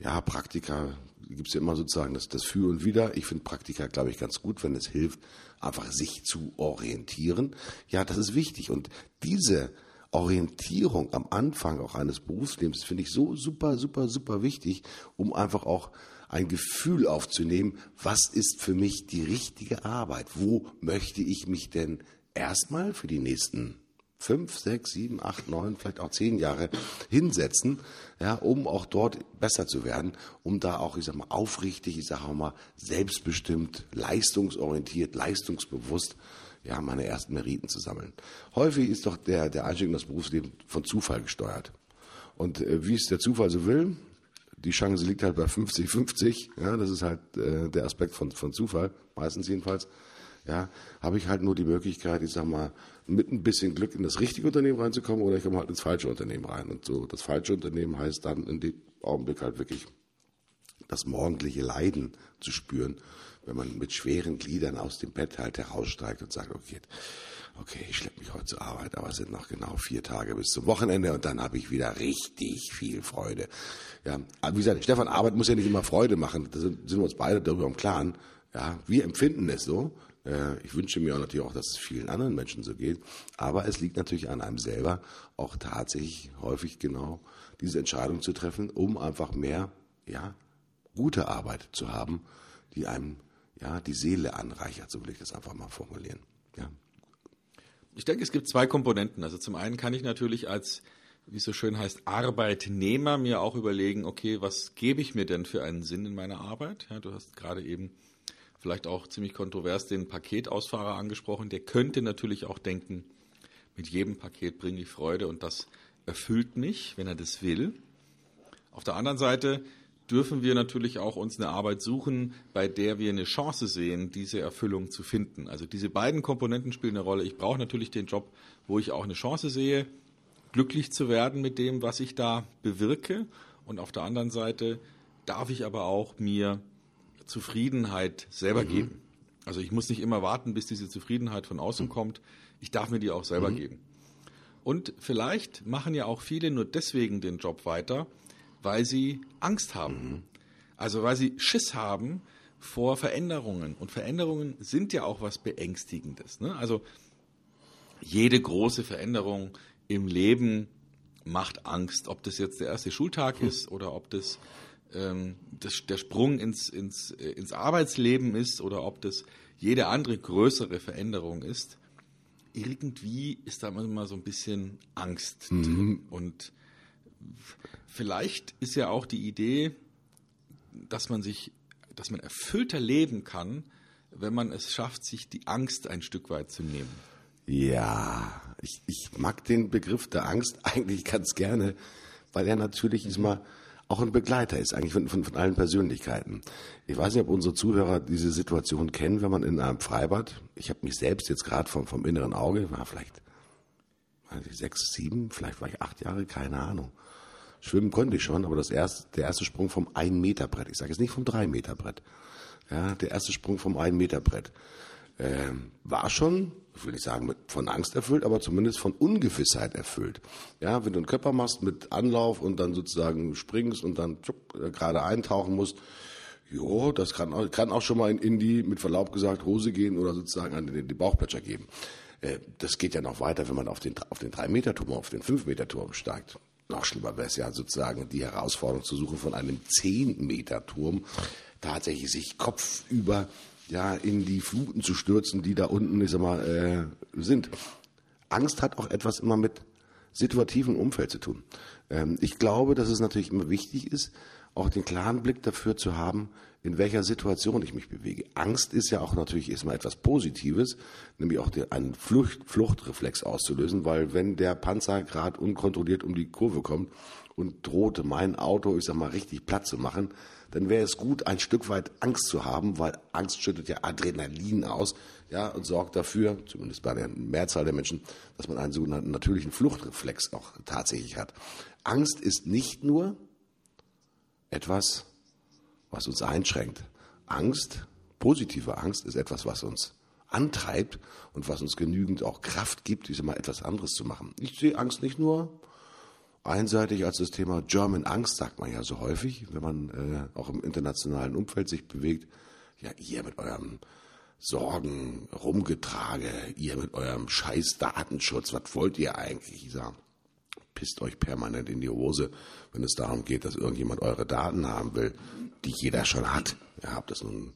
ja, Praktika, gibt es ja immer sozusagen das, das Für und Wider. Ich finde Praktika, glaube ich, ganz gut, wenn es hilft, einfach sich zu orientieren. Ja, das ist wichtig. Und diese Orientierung am Anfang auch eines Berufslebens finde ich so super, super, super wichtig, um einfach auch ein Gefühl aufzunehmen, was ist für mich die richtige Arbeit? Wo möchte ich mich denn erstmal für die nächsten fünf, sechs, sieben, acht, neun, vielleicht auch zehn Jahre hinsetzen, ja, um auch dort besser zu werden, um da auch, ich sag mal, aufrichtig, ich sage auch mal, selbstbestimmt, leistungsorientiert, leistungsbewusst, ja, meine ersten Meriten zu sammeln. Häufig ist doch der, der Einstieg in das Berufsleben von Zufall gesteuert. Und äh, wie es der Zufall so will, die Chance liegt halt bei 50-50, ja, das ist halt äh, der Aspekt von, von Zufall, meistens jedenfalls, ja, habe ich halt nur die Möglichkeit, ich sag mal, mit ein bisschen Glück in das richtige Unternehmen reinzukommen oder ich komme halt ins falsche Unternehmen rein. Und so das falsche Unternehmen heißt dann in dem Augenblick halt wirklich das morgendliche Leiden zu spüren, wenn man mit schweren Gliedern aus dem Bett halt heraussteigt und sagt, okay, okay, ich schleppe mich heute zur Arbeit, aber es sind noch genau vier Tage bis zum Wochenende und dann habe ich wieder richtig viel Freude. Ja, wie gesagt, Stefan, Arbeit muss ja nicht immer Freude machen. Da sind, sind wir uns beide darüber im Klaren. Ja, wir empfinden es so. Äh, ich wünsche mir auch natürlich auch, dass es vielen anderen Menschen so geht. Aber es liegt natürlich an einem selber, auch tatsächlich häufig genau diese Entscheidung zu treffen, um einfach mehr, ja, gute Arbeit zu haben, die einem, ja, die Seele anreichert, so will ich das einfach mal formulieren. Ja. Ich denke, es gibt zwei Komponenten. Also zum einen kann ich natürlich als, wie es so schön heißt, Arbeitnehmer mir auch überlegen, okay, was gebe ich mir denn für einen Sinn in meiner Arbeit? Ja, du hast gerade eben vielleicht auch ziemlich kontrovers den Paketausfahrer angesprochen, der könnte natürlich auch denken, mit jedem Paket bringe ich Freude und das erfüllt mich, wenn er das will. Auf der anderen Seite dürfen wir natürlich auch uns eine Arbeit suchen, bei der wir eine Chance sehen, diese Erfüllung zu finden. Also diese beiden Komponenten spielen eine Rolle. Ich brauche natürlich den Job, wo ich auch eine Chance sehe, glücklich zu werden mit dem, was ich da bewirke. Und auf der anderen Seite darf ich aber auch mir Zufriedenheit selber mhm. geben. Also ich muss nicht immer warten, bis diese Zufriedenheit von außen mhm. kommt. Ich darf mir die auch selber mhm. geben. Und vielleicht machen ja auch viele nur deswegen den Job weiter, weil sie Angst haben. Mhm. Also weil sie Schiss haben vor Veränderungen. Und Veränderungen sind ja auch was Beängstigendes. Ne? Also jede große Veränderung im Leben macht Angst, ob das jetzt der erste Schultag hm. ist oder ob das ähm, das, der Sprung ins, ins, äh, ins Arbeitsleben ist oder ob das jede andere größere Veränderung ist, irgendwie ist da immer so ein bisschen Angst. Mhm. Und vielleicht ist ja auch die Idee, dass man sich, dass man erfüllter leben kann, wenn man es schafft, sich die Angst ein Stück weit zu nehmen. Ja, ich, ich mag den Begriff der Angst eigentlich ganz gerne, weil er natürlich mhm. mal auch ein Begleiter ist, eigentlich von, von, von allen Persönlichkeiten. Ich weiß nicht, ob unsere Zuhörer diese Situation kennen, wenn man in einem Freibad, ich habe mich selbst jetzt gerade vom, vom inneren Auge, war vielleicht sechs, sieben, vielleicht war ich acht Jahre, keine Ahnung. Schwimmen konnte ich schon, aber das erste, der erste Sprung vom ein Meter Brett, ich sage jetzt nicht vom drei Meter Brett, ja, der erste Sprung vom ein Meter Brett, äh, war schon ich will nicht sagen von Angst erfüllt, aber zumindest von Ungewissheit erfüllt. Ja, wenn du einen Körper machst mit Anlauf und dann sozusagen springst und dann tschupp, äh, gerade eintauchen musst, jo, das kann auch, kann auch schon mal in, in die, mit Verlaub gesagt, Hose gehen oder sozusagen an den, den Bauchplätscher geben. Äh, das geht ja noch weiter, wenn man auf den, auf den 3-Meter-Turm, auf den 5-Meter-Turm steigt. Noch schlimmer wäre es ja sozusagen die Herausforderung zu suchen von einem 10-Meter-Turm tatsächlich sich kopfüber ja, in die Fluten zu stürzen, die da unten, ich sag mal, äh, sind. Angst hat auch etwas immer mit situativen Umfeld zu tun. Ähm, ich glaube, dass es natürlich immer wichtig ist, auch den klaren Blick dafür zu haben, in welcher Situation ich mich bewege. Angst ist ja auch natürlich erstmal etwas Positives, nämlich auch den, einen Flucht, Fluchtreflex auszulösen, weil wenn der Panzer gerade unkontrolliert um die Kurve kommt und drohte mein Auto, ich sag mal, richtig platt zu machen, dann wäre es gut, ein Stück weit Angst zu haben, weil Angst schüttet ja Adrenalin aus, ja, und sorgt dafür, zumindest bei der Mehrzahl der Menschen, dass man einen sogenannten natürlichen Fluchtreflex auch tatsächlich hat. Angst ist nicht nur etwas, was uns einschränkt. Angst, positive Angst, ist etwas, was uns antreibt und was uns genügend auch Kraft gibt, diese mal etwas anderes zu machen. Ich sehe Angst nicht nur einseitig als das Thema German Angst, sagt man ja so häufig, wenn man äh, auch im internationalen Umfeld sich bewegt. Ja, ihr mit eurem Sorgen rumgetrage, ihr mit eurem scheiß Datenschutz, was wollt ihr eigentlich? Ich sag, pisst euch permanent in die Hose, wenn es darum geht, dass irgendjemand eure Daten haben will, die jeder schon hat. Ihr habt das nun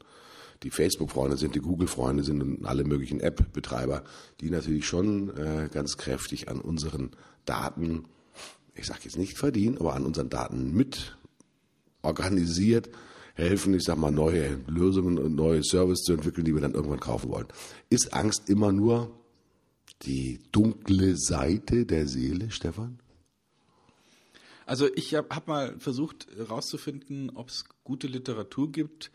die Facebook-Freunde sind, die Google-Freunde sind und alle möglichen App-Betreiber, die natürlich schon äh, ganz kräftig an unseren Daten ich sage jetzt nicht verdienen, aber an unseren Daten mit organisiert helfen, ich sag mal, neue Lösungen und neue Services zu entwickeln, die wir dann irgendwann kaufen wollen. Ist Angst immer nur die dunkle Seite der Seele, Stefan? Also ich habe hab mal versucht herauszufinden, ob es gute Literatur gibt,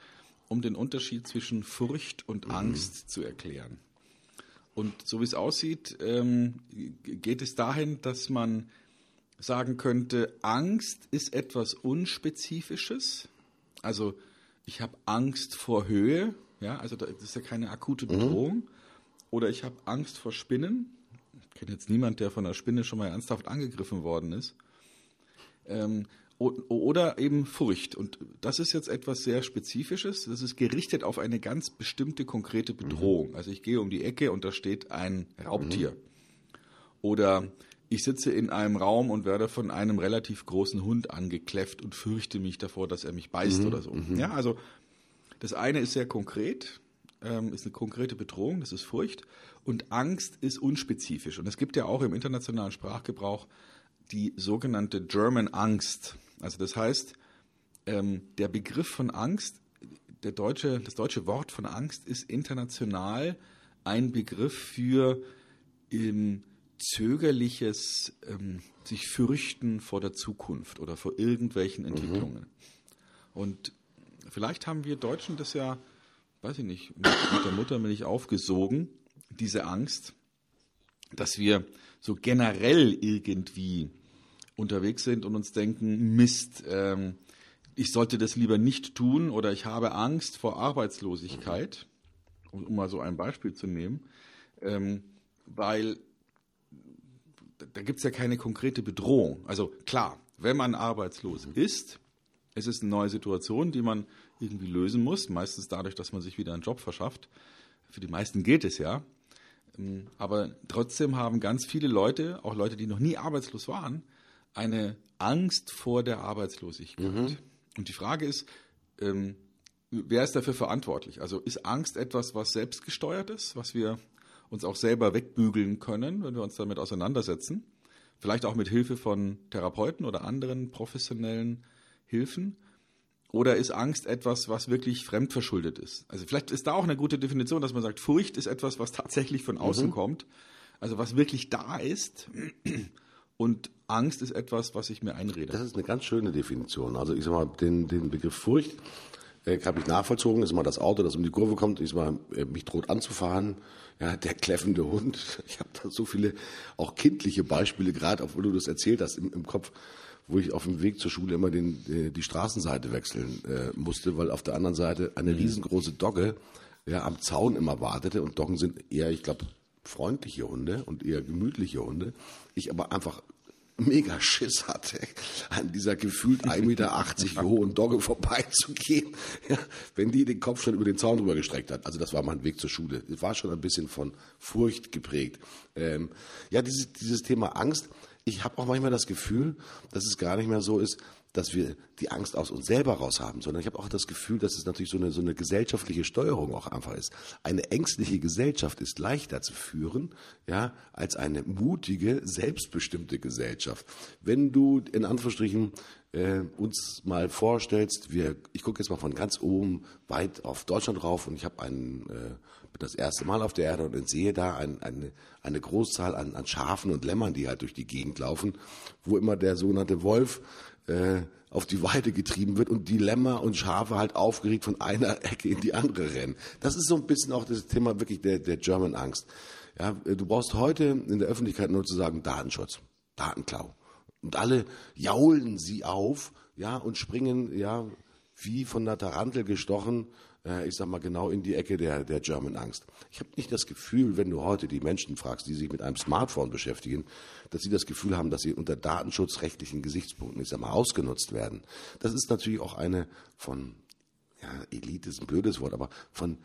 um den Unterschied zwischen Furcht und mhm. Angst zu erklären. Und so wie es aussieht, ähm, geht es dahin, dass man sagen könnte, Angst ist etwas Unspezifisches. Also ich habe Angst vor Höhe, ja, also das ist ja keine akute mhm. Bedrohung. Mhm. Oder ich habe Angst vor Spinnen. Ich kenne jetzt niemand, der von einer Spinne schon mal ernsthaft angegriffen worden ist. Ähm, oder eben Furcht. Und das ist jetzt etwas sehr Spezifisches. Das ist gerichtet auf eine ganz bestimmte konkrete Bedrohung. Mhm. Also ich gehe um die Ecke und da steht ein Raubtier. Mhm. Oder ich sitze in einem Raum und werde von einem relativ großen Hund angekläfft und fürchte mich davor, dass er mich beißt mhm, oder so. Mhm. Ja, also das eine ist sehr konkret, ähm, ist eine konkrete Bedrohung, das ist Furcht. Und Angst ist unspezifisch. Und es gibt ja auch im internationalen Sprachgebrauch die sogenannte German Angst. Also das heißt, ähm, der Begriff von Angst, der deutsche, das deutsche Wort von Angst ist international ein Begriff für ähm, zögerliches ähm, sich fürchten vor der Zukunft oder vor irgendwelchen mhm. Entwicklungen. Mhm. Und vielleicht haben wir Deutschen das ja, weiß ich nicht, mit, mit der Muttermilch aufgesogen, diese Angst, dass wir so generell irgendwie unterwegs sind und uns denken, Mist, ähm, ich sollte das lieber nicht tun oder ich habe Angst vor Arbeitslosigkeit, um, um mal so ein Beispiel zu nehmen, ähm, weil da gibt es ja keine konkrete Bedrohung. Also klar, wenn man arbeitslos ist, es ist eine neue Situation, die man irgendwie lösen muss, meistens dadurch, dass man sich wieder einen Job verschafft. Für die meisten geht es ja. Ähm, aber trotzdem haben ganz viele Leute, auch Leute, die noch nie arbeitslos waren, eine Angst vor der Arbeitslosigkeit. Mhm. Und die Frage ist, ähm, wer ist dafür verantwortlich? Also ist Angst etwas, was selbstgesteuert ist, was wir uns auch selber wegbügeln können, wenn wir uns damit auseinandersetzen. Vielleicht auch mit Hilfe von Therapeuten oder anderen professionellen Hilfen. Oder ist Angst etwas, was wirklich fremdverschuldet ist? Also vielleicht ist da auch eine gute Definition, dass man sagt, Furcht ist etwas, was tatsächlich von außen mhm. kommt. Also was wirklich da ist. Und Angst ist etwas, was ich mir einrede. Das ist eine ganz schöne Definition. Also ich sag mal, den, den Begriff Furcht äh, habe ich nachvollzogen. Ist mal das Auto, das um die Kurve kommt, ich mal, äh, mich droht anzufahren. Ja, der kläffende Hund. Ich habe da so viele auch kindliche Beispiele, gerade obwohl du das erzählt hast im, im Kopf, wo ich auf dem Weg zur Schule immer den, die, die Straßenseite wechseln äh, musste, weil auf der anderen Seite eine mhm. riesengroße Dogge ja, am Zaun immer wartete. Und Doggen sind eher, ich glaube, freundliche Hunde und eher gemütliche Hunde. Ich aber einfach mega Schiss hatte, an dieser gefühlt 1,80 Meter hohen Dogge vorbeizugehen, ja, wenn die den Kopf schon über den Zaun drüber gestreckt hat. Also das war mein Weg zur Schule. Es war schon ein bisschen von Furcht geprägt. Ähm, ja, dieses, dieses Thema Angst. Ich habe auch manchmal das Gefühl, dass es gar nicht mehr so ist, dass wir die Angst aus uns selber raus haben, sondern ich habe auch das Gefühl, dass es natürlich so eine, so eine gesellschaftliche Steuerung auch einfach ist. Eine ängstliche Gesellschaft ist leichter zu führen, ja, als eine mutige, selbstbestimmte Gesellschaft. Wenn du in Anführungsstrichen äh, uns mal vorstellst, wir, ich gucke jetzt mal von ganz oben weit auf Deutschland rauf und ich habe ein, äh, das erste Mal auf der Erde und sehe da ein, eine, eine Großzahl an, an Schafen und Lämmern, die halt durch die Gegend laufen, wo immer der sogenannte Wolf äh, auf die Weide getrieben wird und die Lämmer und Schafe halt aufgeregt von einer Ecke in die andere rennen. Das ist so ein bisschen auch das Thema wirklich der, der German Angst. Ja, du brauchst heute in der Öffentlichkeit nur zu sagen Datenschutz, Datenklau. Und alle jaulen sie auf, ja, und springen, ja, wie von der Tarantel gestochen, äh, ich sag mal genau in die Ecke der, der German Angst. Ich habe nicht das Gefühl, wenn du heute die Menschen fragst, die sich mit einem Smartphone beschäftigen, dass sie das Gefühl haben, dass sie unter datenschutzrechtlichen Gesichtspunkten, ich sag mal, ausgenutzt werden. Das ist natürlich auch eine von, ja, Elite ist ein blödes Wort, aber von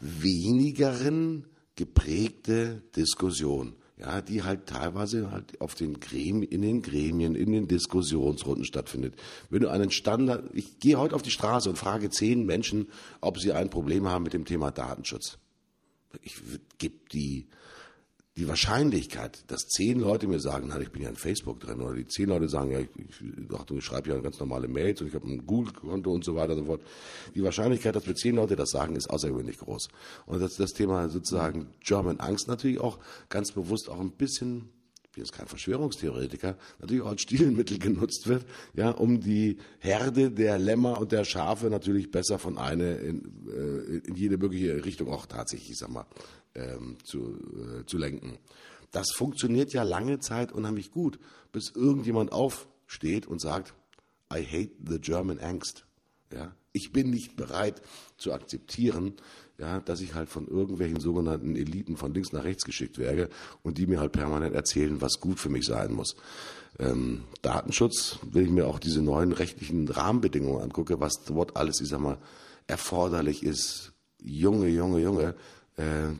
wenigeren geprägte Diskussion ja, die halt teilweise halt auf den Gremien, in den Gremien, in den Diskussionsrunden stattfindet. Wenn du einen Standard, ich gehe heute auf die Straße und frage zehn Menschen, ob sie ein Problem haben mit dem Thema Datenschutz. Ich gebe die die Wahrscheinlichkeit, dass zehn Leute mir sagen, na, ich bin ja in Facebook drin, oder die zehn Leute sagen, ja, ich, ich, ich schreibe ja ganz normale Mails und ich habe ein Google-Konto und so weiter und so fort. Die Wahrscheinlichkeit, dass mir zehn Leute das sagen, ist außergewöhnlich groß. Und das, das Thema sozusagen German Angst natürlich auch ganz bewusst auch ein bisschen bin jetzt kein Verschwörungstheoretiker, natürlich auch als Stilmittel genutzt wird, ja, um die Herde der Lämmer und der Schafe natürlich besser von einer in, äh, in jede mögliche Richtung auch tatsächlich, ich sag mal, ähm, zu, äh, zu lenken. Das funktioniert ja lange Zeit unheimlich gut, bis irgendjemand aufsteht und sagt, I hate the German Angst. Ja, ich bin nicht bereit zu akzeptieren, ja, dass ich halt von irgendwelchen sogenannten Eliten von links nach rechts geschickt werde und die mir halt permanent erzählen, was gut für mich sein muss. Ähm, Datenschutz, wenn ich mir auch diese neuen rechtlichen Rahmenbedingungen angucke, was dort alles, ich sag mal, erforderlich ist. Junge, Junge, Junge, äh,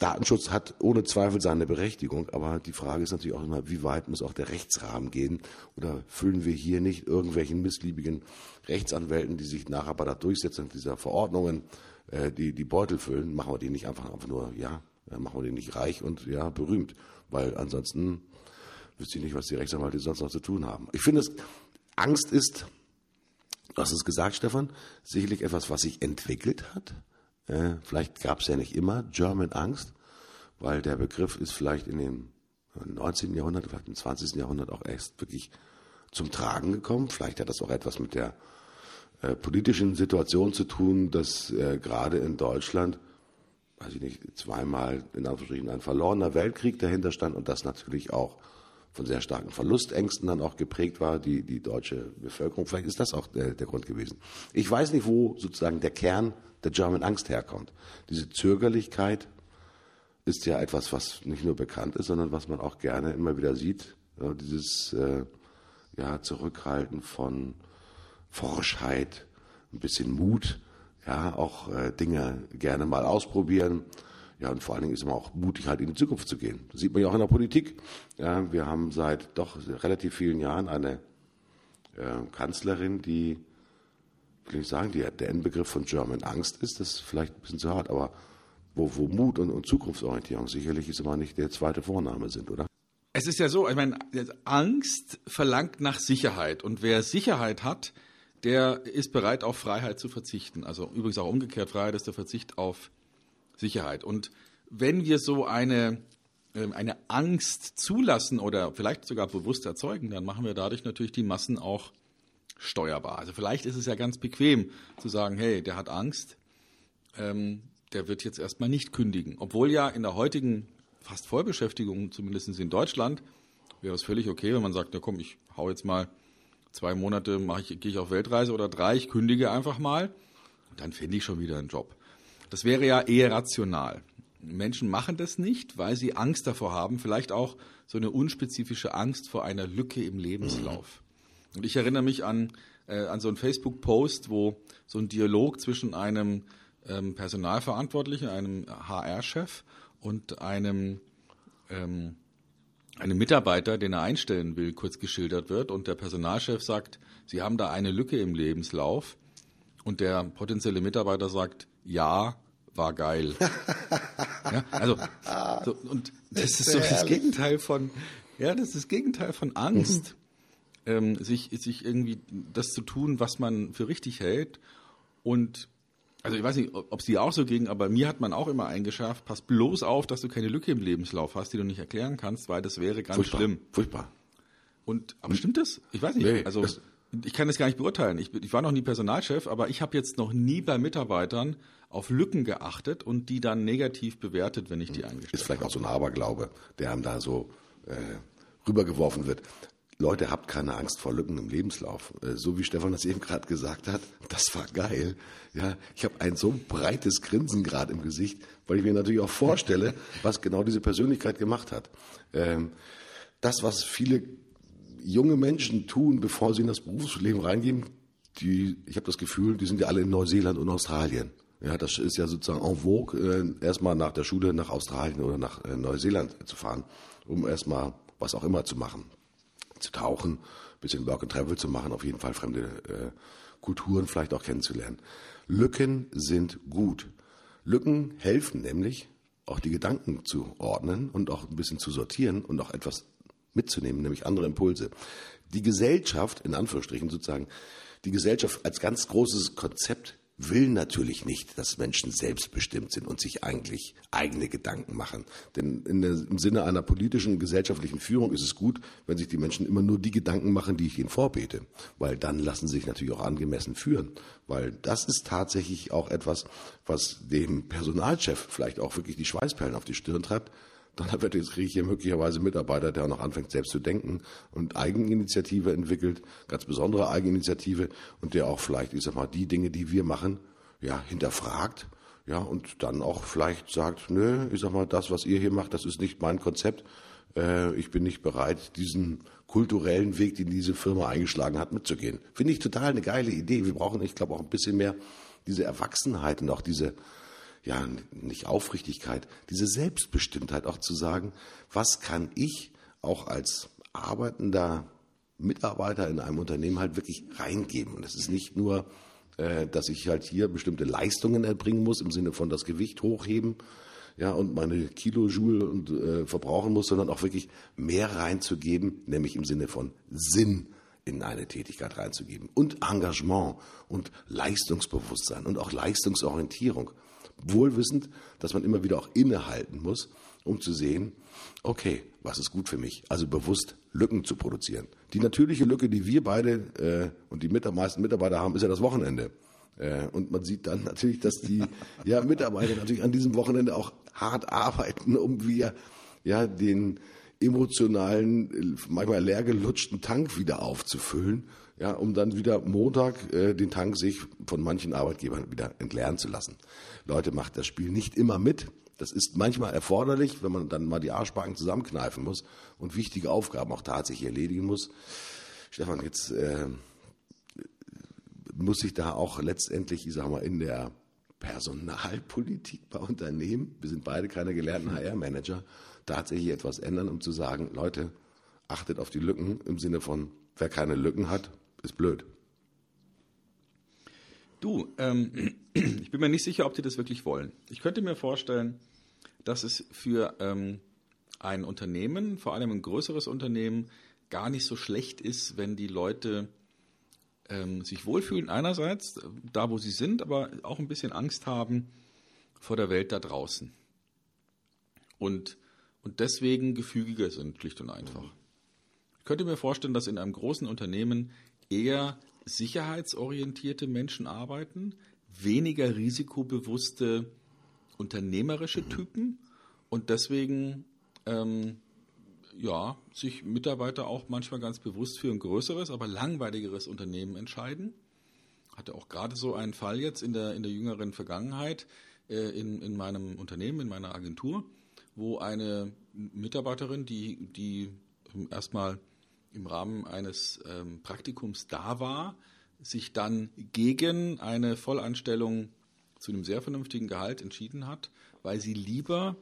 Datenschutz hat ohne Zweifel seine Berechtigung, aber die Frage ist natürlich auch immer, wie weit muss auch der Rechtsrahmen gehen? Oder füllen wir hier nicht irgendwelchen missliebigen Rechtsanwälten, die sich nachher bei der Durchsetzung dieser Verordnungen äh, die, die Beutel füllen, machen wir die nicht einfach, einfach nur, ja, machen wir die nicht reich und ja, berühmt. Weil ansonsten wüsste ich nicht, was die Rechtsanwälte sonst noch zu tun haben. Ich finde, Angst ist, du hast es gesagt, Stefan, sicherlich etwas, was sich entwickelt hat äh, vielleicht gab es ja nicht immer German Angst, weil der Begriff ist vielleicht in dem 19. Jahrhundert, vielleicht im 20. Jahrhundert auch erst wirklich zum Tragen gekommen. Vielleicht hat das auch etwas mit der äh, politischen Situation zu tun, dass äh, gerade in Deutschland, weiß ich nicht, zweimal in Anführungsstrichen ein verlorener Weltkrieg dahinter stand und das natürlich auch von sehr starken Verlustängsten dann auch geprägt war, die, die deutsche Bevölkerung. Vielleicht ist das auch der, der Grund gewesen. Ich weiß nicht, wo sozusagen der Kern der German Angst herkommt. Diese Zögerlichkeit ist ja etwas, was nicht nur bekannt ist, sondern was man auch gerne immer wieder sieht. Ja, dieses äh, ja, Zurückhalten von Forschheit, ein bisschen Mut, ja, auch äh, Dinge gerne mal ausprobieren. Ja, und vor allen Dingen ist man auch mutig, halt in die Zukunft zu gehen. Das sieht man ja auch in der Politik. Ja, wir haben seit doch relativ vielen Jahren eine äh, Kanzlerin, die will ich sagen, die, der Endbegriff von German Angst ist, das ist vielleicht ein bisschen zu hart, aber wo, wo Mut und, und Zukunftsorientierung sicherlich ist immer nicht der zweite Vorname sind, oder? Es ist ja so, ich meine, Angst verlangt nach Sicherheit und wer Sicherheit hat, der ist bereit, auf Freiheit zu verzichten. Also übrigens auch umgekehrt, Freiheit ist der Verzicht auf Sicherheit. Und wenn wir so eine, ähm, eine Angst zulassen oder vielleicht sogar bewusst erzeugen, dann machen wir dadurch natürlich die Massen auch steuerbar. Also vielleicht ist es ja ganz bequem zu sagen, hey, der hat Angst, ähm, der wird jetzt erstmal nicht kündigen. Obwohl ja in der heutigen fast Vollbeschäftigung, zumindest in Deutschland, wäre es völlig okay, wenn man sagt, na komm, ich hau jetzt mal zwei Monate, mache ich, gehe ich auf Weltreise oder drei, ich kündige einfach mal und dann finde ich schon wieder einen Job. Das wäre ja eher rational. Menschen machen das nicht, weil sie Angst davor haben, vielleicht auch so eine unspezifische Angst vor einer Lücke im Lebenslauf. Und ich erinnere mich an, äh, an so einen Facebook-Post, wo so ein Dialog zwischen einem ähm, Personalverantwortlichen, einem HR-Chef und einem, ähm, einem Mitarbeiter, den er einstellen will, kurz geschildert wird. Und der Personalchef sagt, Sie haben da eine Lücke im Lebenslauf. Und der potenzielle Mitarbeiter sagt, ja, war geil. ja, also, so, und das ist so das Gegenteil von, ja, das ist das Gegenteil von Angst. ähm, sich, sich irgendwie das zu tun, was man für richtig hält. Und also ich weiß nicht, ob es dir auch so ging, aber mir hat man auch immer eingeschärft, pass bloß auf, dass du keine Lücke im Lebenslauf hast, die du nicht erklären kannst, weil das wäre ganz Furchtbar. schlimm. Furchtbar. Und aber stimmt das? Ich weiß nicht. Nee, also ich kann das gar nicht beurteilen. Ich, ich war noch nie Personalchef, aber ich habe jetzt noch nie bei Mitarbeitern auf Lücken geachtet und die dann negativ bewertet, wenn ich die Ist eingestellt vielleicht auch so ein Aberglaube, der einem da so äh, rübergeworfen wird. Leute, habt keine Angst vor Lücken im Lebenslauf. Äh, so wie Stefan das eben gerade gesagt hat, das war geil. Ja, ich habe ein so breites Grinsen gerade im Gesicht, weil ich mir natürlich auch vorstelle, was genau diese Persönlichkeit gemacht hat. Ähm, das, was viele junge Menschen tun, bevor sie in das Berufsleben reingehen, die, ich habe das Gefühl, die sind ja alle in Neuseeland und Australien. Ja, das ist ja sozusagen en vogue, äh, erstmal nach der Schule nach Australien oder nach äh, Neuseeland zu fahren, um erstmal was auch immer zu machen. Zu tauchen, bisschen Work and Travel zu machen, auf jeden Fall fremde äh, Kulturen vielleicht auch kennenzulernen. Lücken sind gut. Lücken helfen nämlich, auch die Gedanken zu ordnen und auch ein bisschen zu sortieren und auch etwas mitzunehmen, nämlich andere Impulse. Die Gesellschaft, in Anführungsstrichen sozusagen, die Gesellschaft als ganz großes Konzept will natürlich nicht, dass Menschen selbstbestimmt sind und sich eigentlich eigene Gedanken machen. Denn der, im Sinne einer politischen, gesellschaftlichen Führung ist es gut, wenn sich die Menschen immer nur die Gedanken machen, die ich ihnen vorbete. Weil dann lassen sie sich natürlich auch angemessen führen. Weil das ist tatsächlich auch etwas, was dem Personalchef vielleicht auch wirklich die Schweißperlen auf die Stirn treibt. Dann wird jetzt kriege ich hier möglicherweise einen Mitarbeiter, der noch anfängt, selbst zu denken und Eigeninitiative entwickelt, ganz besondere Eigeninitiative und der auch vielleicht, ich sag mal, die Dinge, die wir machen, ja, hinterfragt, ja, und dann auch vielleicht sagt, nö, ich sag mal, das, was ihr hier macht, das ist nicht mein Konzept. Äh, ich bin nicht bereit, diesen kulturellen Weg, den diese Firma eingeschlagen hat, mitzugehen. Finde ich total eine geile Idee. Wir brauchen, ich glaube, auch ein bisschen mehr diese Erwachsenheit und auch diese, ja, nicht Aufrichtigkeit, diese Selbstbestimmtheit auch zu sagen, was kann ich auch als arbeitender Mitarbeiter in einem Unternehmen halt wirklich reingeben. Und es ist nicht nur, äh, dass ich halt hier bestimmte Leistungen erbringen muss, im Sinne von das Gewicht hochheben, ja, und meine Kilojoule und äh, verbrauchen muss, sondern auch wirklich mehr reinzugeben, nämlich im Sinne von Sinn in eine Tätigkeit reinzugeben und Engagement und Leistungsbewusstsein und auch Leistungsorientierung. Wohlwissend, dass man immer wieder auch innehalten muss, um zu sehen, okay, was ist gut für mich? Also bewusst Lücken zu produzieren. Die natürliche Lücke, die wir beide äh, und die mit meisten Mitarbeiter haben, ist ja das Wochenende. Äh, und man sieht dann natürlich, dass die ja, Mitarbeiter natürlich an diesem Wochenende auch hart arbeiten, um wir ja den emotionalen, manchmal leer gelutschten Tank wieder aufzufüllen, ja, um dann wieder Montag äh, den Tank sich von manchen Arbeitgebern wieder entleeren zu lassen. Leute, macht das Spiel nicht immer mit. Das ist manchmal erforderlich, wenn man dann mal die Arschbacken zusammenkneifen muss und wichtige Aufgaben auch tatsächlich erledigen muss. Stefan, jetzt äh, muss ich da auch letztendlich, ich sag mal, in der Personalpolitik bei Unternehmen, wir sind beide keine gelernten HR-Manager, tatsächlich etwas ändern, um zu sagen, Leute, achtet auf die Lücken im Sinne von, wer keine Lücken hat, ist blöd. Du, ähm, ich bin mir nicht sicher, ob die das wirklich wollen. Ich könnte mir vorstellen, dass es für ähm, ein Unternehmen, vor allem ein größeres Unternehmen, gar nicht so schlecht ist, wenn die Leute ähm, sich wohlfühlen einerseits, da wo sie sind, aber auch ein bisschen Angst haben vor der Welt da draußen. Und, und deswegen gefügiger sind, schlicht und einfach. Ich könnte mir vorstellen, dass in einem großen Unternehmen eher sicherheitsorientierte Menschen arbeiten, weniger risikobewusste unternehmerische Typen und deswegen ähm, ja, sich Mitarbeiter auch manchmal ganz bewusst für ein größeres, aber langweiligeres Unternehmen entscheiden. Hatte auch gerade so einen Fall jetzt in der, in der jüngeren Vergangenheit äh, in, in meinem Unternehmen, in meiner Agentur, wo eine Mitarbeiterin, die, die erstmal im Rahmen eines ähm, Praktikums da war, sich dann gegen eine Vollanstellung zu einem sehr vernünftigen Gehalt entschieden hat, weil sie lieber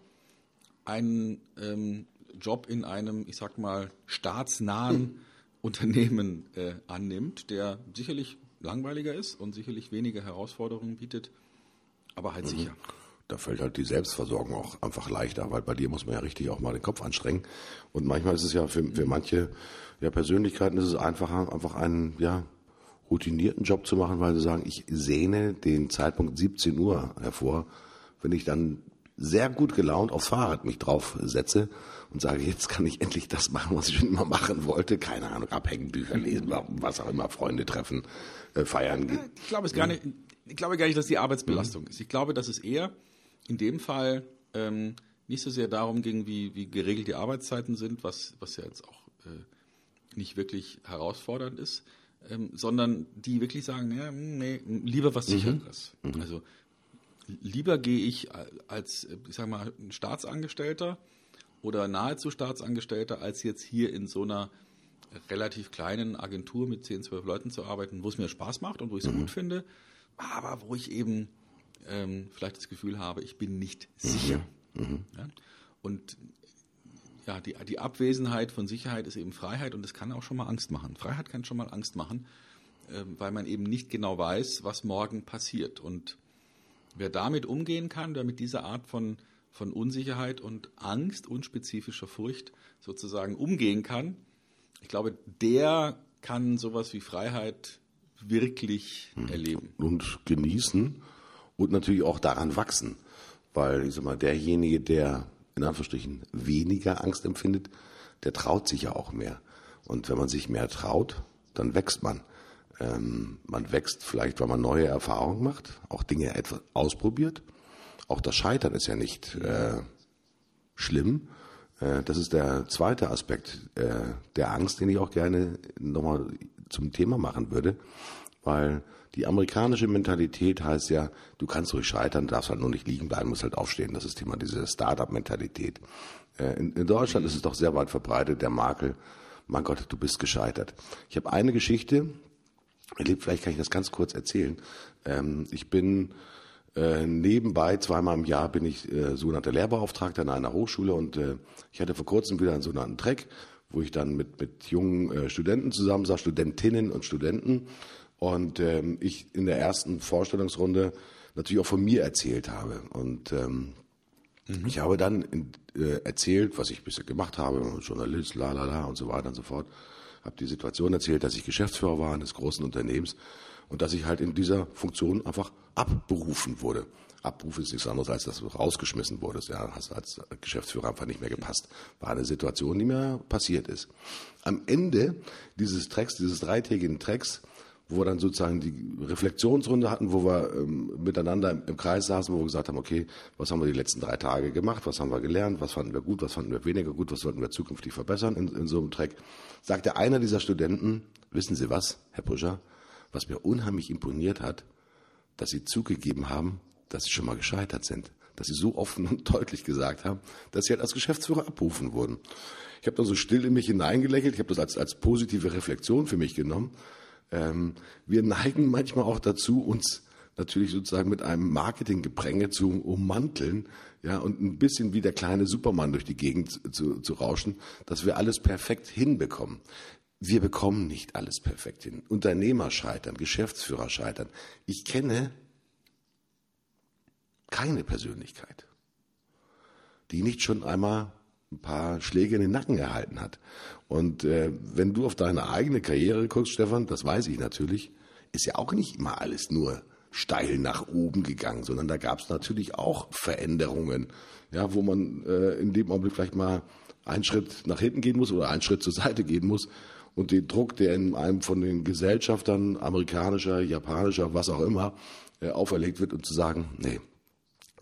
einen ähm, Job in einem, ich sag mal, staatsnahen Unternehmen äh, annimmt, der sicherlich langweiliger ist und sicherlich weniger Herausforderungen bietet, aber halt sicher. Da fällt halt die Selbstversorgung auch einfach leichter, weil bei dir muss man ja richtig auch mal den Kopf anstrengen. Und manchmal ist es ja für, für manche ja, Persönlichkeiten ist es einfacher, einfach einen ja, routinierten Job zu machen, weil sie sagen, ich sehne den Zeitpunkt 17 Uhr hervor, wenn ich dann sehr gut gelaunt aufs Fahrrad mich drauf setze und sage, jetzt kann ich endlich das machen, was ich schon immer machen wollte. Keine Ahnung, abhängen, Bücher lesen, was auch immer, Freunde treffen, äh, feiern. Ich glaube es gar nicht, ich glaube gar nicht, dass die Arbeitsbelastung mhm. ist. Ich glaube, dass es eher in dem Fall ähm, nicht so sehr darum ging, wie, wie geregelt die Arbeitszeiten sind, was, was ja jetzt auch äh, nicht wirklich herausfordernd ist, ähm, sondern die wirklich sagen, ja, nee, lieber was Sicheres. Mhm. mhm. Also lieber gehe ich als, ich sag mal, Staatsangestellter oder nahezu Staatsangestellter, als jetzt hier in so einer relativ kleinen Agentur mit 10, 12 Leuten zu arbeiten, wo es mir Spaß macht und wo ich es mhm. gut finde, aber wo ich eben ähm, vielleicht das Gefühl habe, ich bin nicht sicher. Mhm. mhm. Ja? Und ja, die, die Abwesenheit von Sicherheit ist eben Freiheit und das kann auch schon mal Angst machen. Freiheit kann schon mal Angst machen, ähm, weil man eben nicht genau weiß, was morgen passiert. Und wer damit umgehen kann, wer mit dieser Art von, von Unsicherheit und Angst, unspezifischer Furcht sozusagen umgehen kann, ich glaube, der kann sowas wie Freiheit wirklich hm. erleben. Und genießen und natürlich auch daran wachsen. Weil, ich sag mal, derjenige, der in Anführungsstrichen weniger Angst empfindet, der traut sich ja auch mehr. Und wenn man sich mehr traut, dann wächst man. Ähm, man wächst vielleicht, weil man neue Erfahrungen macht, auch Dinge etwas ausprobiert. Auch das Scheitern ist ja nicht äh, schlimm. Äh, das ist der zweite Aspekt äh, der Angst, den ich auch gerne nochmal zum Thema machen würde, weil die amerikanische Mentalität heißt ja, du kannst ruhig scheitern, darfst halt nur nicht liegen bleiben, musst halt aufstehen. Das ist Thema diese Start-up-Mentalität. Äh, in, in, Deutschland ist es doch sehr weit verbreitet, der Makel, mein Gott, du bist gescheitert. Ich habe eine Geschichte, vielleicht kann ich das ganz kurz erzählen. Ähm, ich bin äh, nebenbei, zweimal im Jahr bin ich äh, sogenannter Lehrbeauftragter an einer Hochschule und ich hatte vor kurzem wieder einen sogenannten Track, wo ich dann mit, mit jungen Studenten zusammen saß, Studentinnen und Studenten und ähm, ich in der ersten Vorstellungsrunde natürlich auch von mir erzählt habe. Und ähm, mhm. ich habe dann in, äh, erzählt, was ich bisher gemacht habe, Journalist, la la la und so weiter und so fort. Habe die Situation erzählt, dass ich Geschäftsführer war eines großen Unternehmens und dass ich halt in dieser Funktion einfach abberufen wurde. Abruf ist nichts anderes, als dass du rausgeschmissen wurdest. Ja, hast als Geschäftsführer einfach nicht mehr gepasst. War eine Situation, die mir passiert ist. Am Ende dieses Tracks, dieses dreitägigen Tracks, wo wir dann sozusagen die Reflexionsrunde hatten, wo wir ähm, miteinander im, im, Kreis saßen, wo wir gesagt haben, okay, was haben wir die letzten drei Tage gemacht, was haben wir gelernt, was fanden wir gut, was fanden wir weniger gut, was sollten wir zukünftig verbessern in, in so einem Track, sagte einer dieser Studenten, wissen Sie was, Herr Brüscher, was mir unheimlich imponiert hat, dass Sie zugegeben haben, dass Sie schon mal gescheitert sind. Dass sie so offen und deutlich gesagt haben, dass sie halt als Geschäftsführer abrufen wurden. Ich habe da so still in mich hineingelächelt, ich habe das als, als positive Reflexion für mich genommen ähm, wir neigen manchmal auch dazu, uns natürlich sozusagen mit einem Marketinggepränge zu ummanteln, ja, und ein bisschen wie der kleine Superman durch die Gegend zu, zu rauschen, dass wir alles perfekt hinbekommen. Wir bekommen nicht alles perfekt hin. Unternehmer scheitern, Geschäftsführer scheitern. Ich kenne keine Persönlichkeit, die nicht schon einmal ein paar Schläge in den Nacken erhalten hat. Und äh, wenn du auf deine eigene Karriere guckst, Stefan, das weiß ich natürlich, ist ja auch nicht immer alles nur steil nach oben gegangen, sondern da gab es natürlich auch Veränderungen, ja, wo man äh, in dem Augenblick vielleicht mal einen Schritt nach hinten gehen muss oder einen Schritt zur Seite gehen muss und den Druck, der in einem von den Gesellschaftern, amerikanischer, japanischer, was auch immer, äh, auferlegt wird, um zu sagen, nee,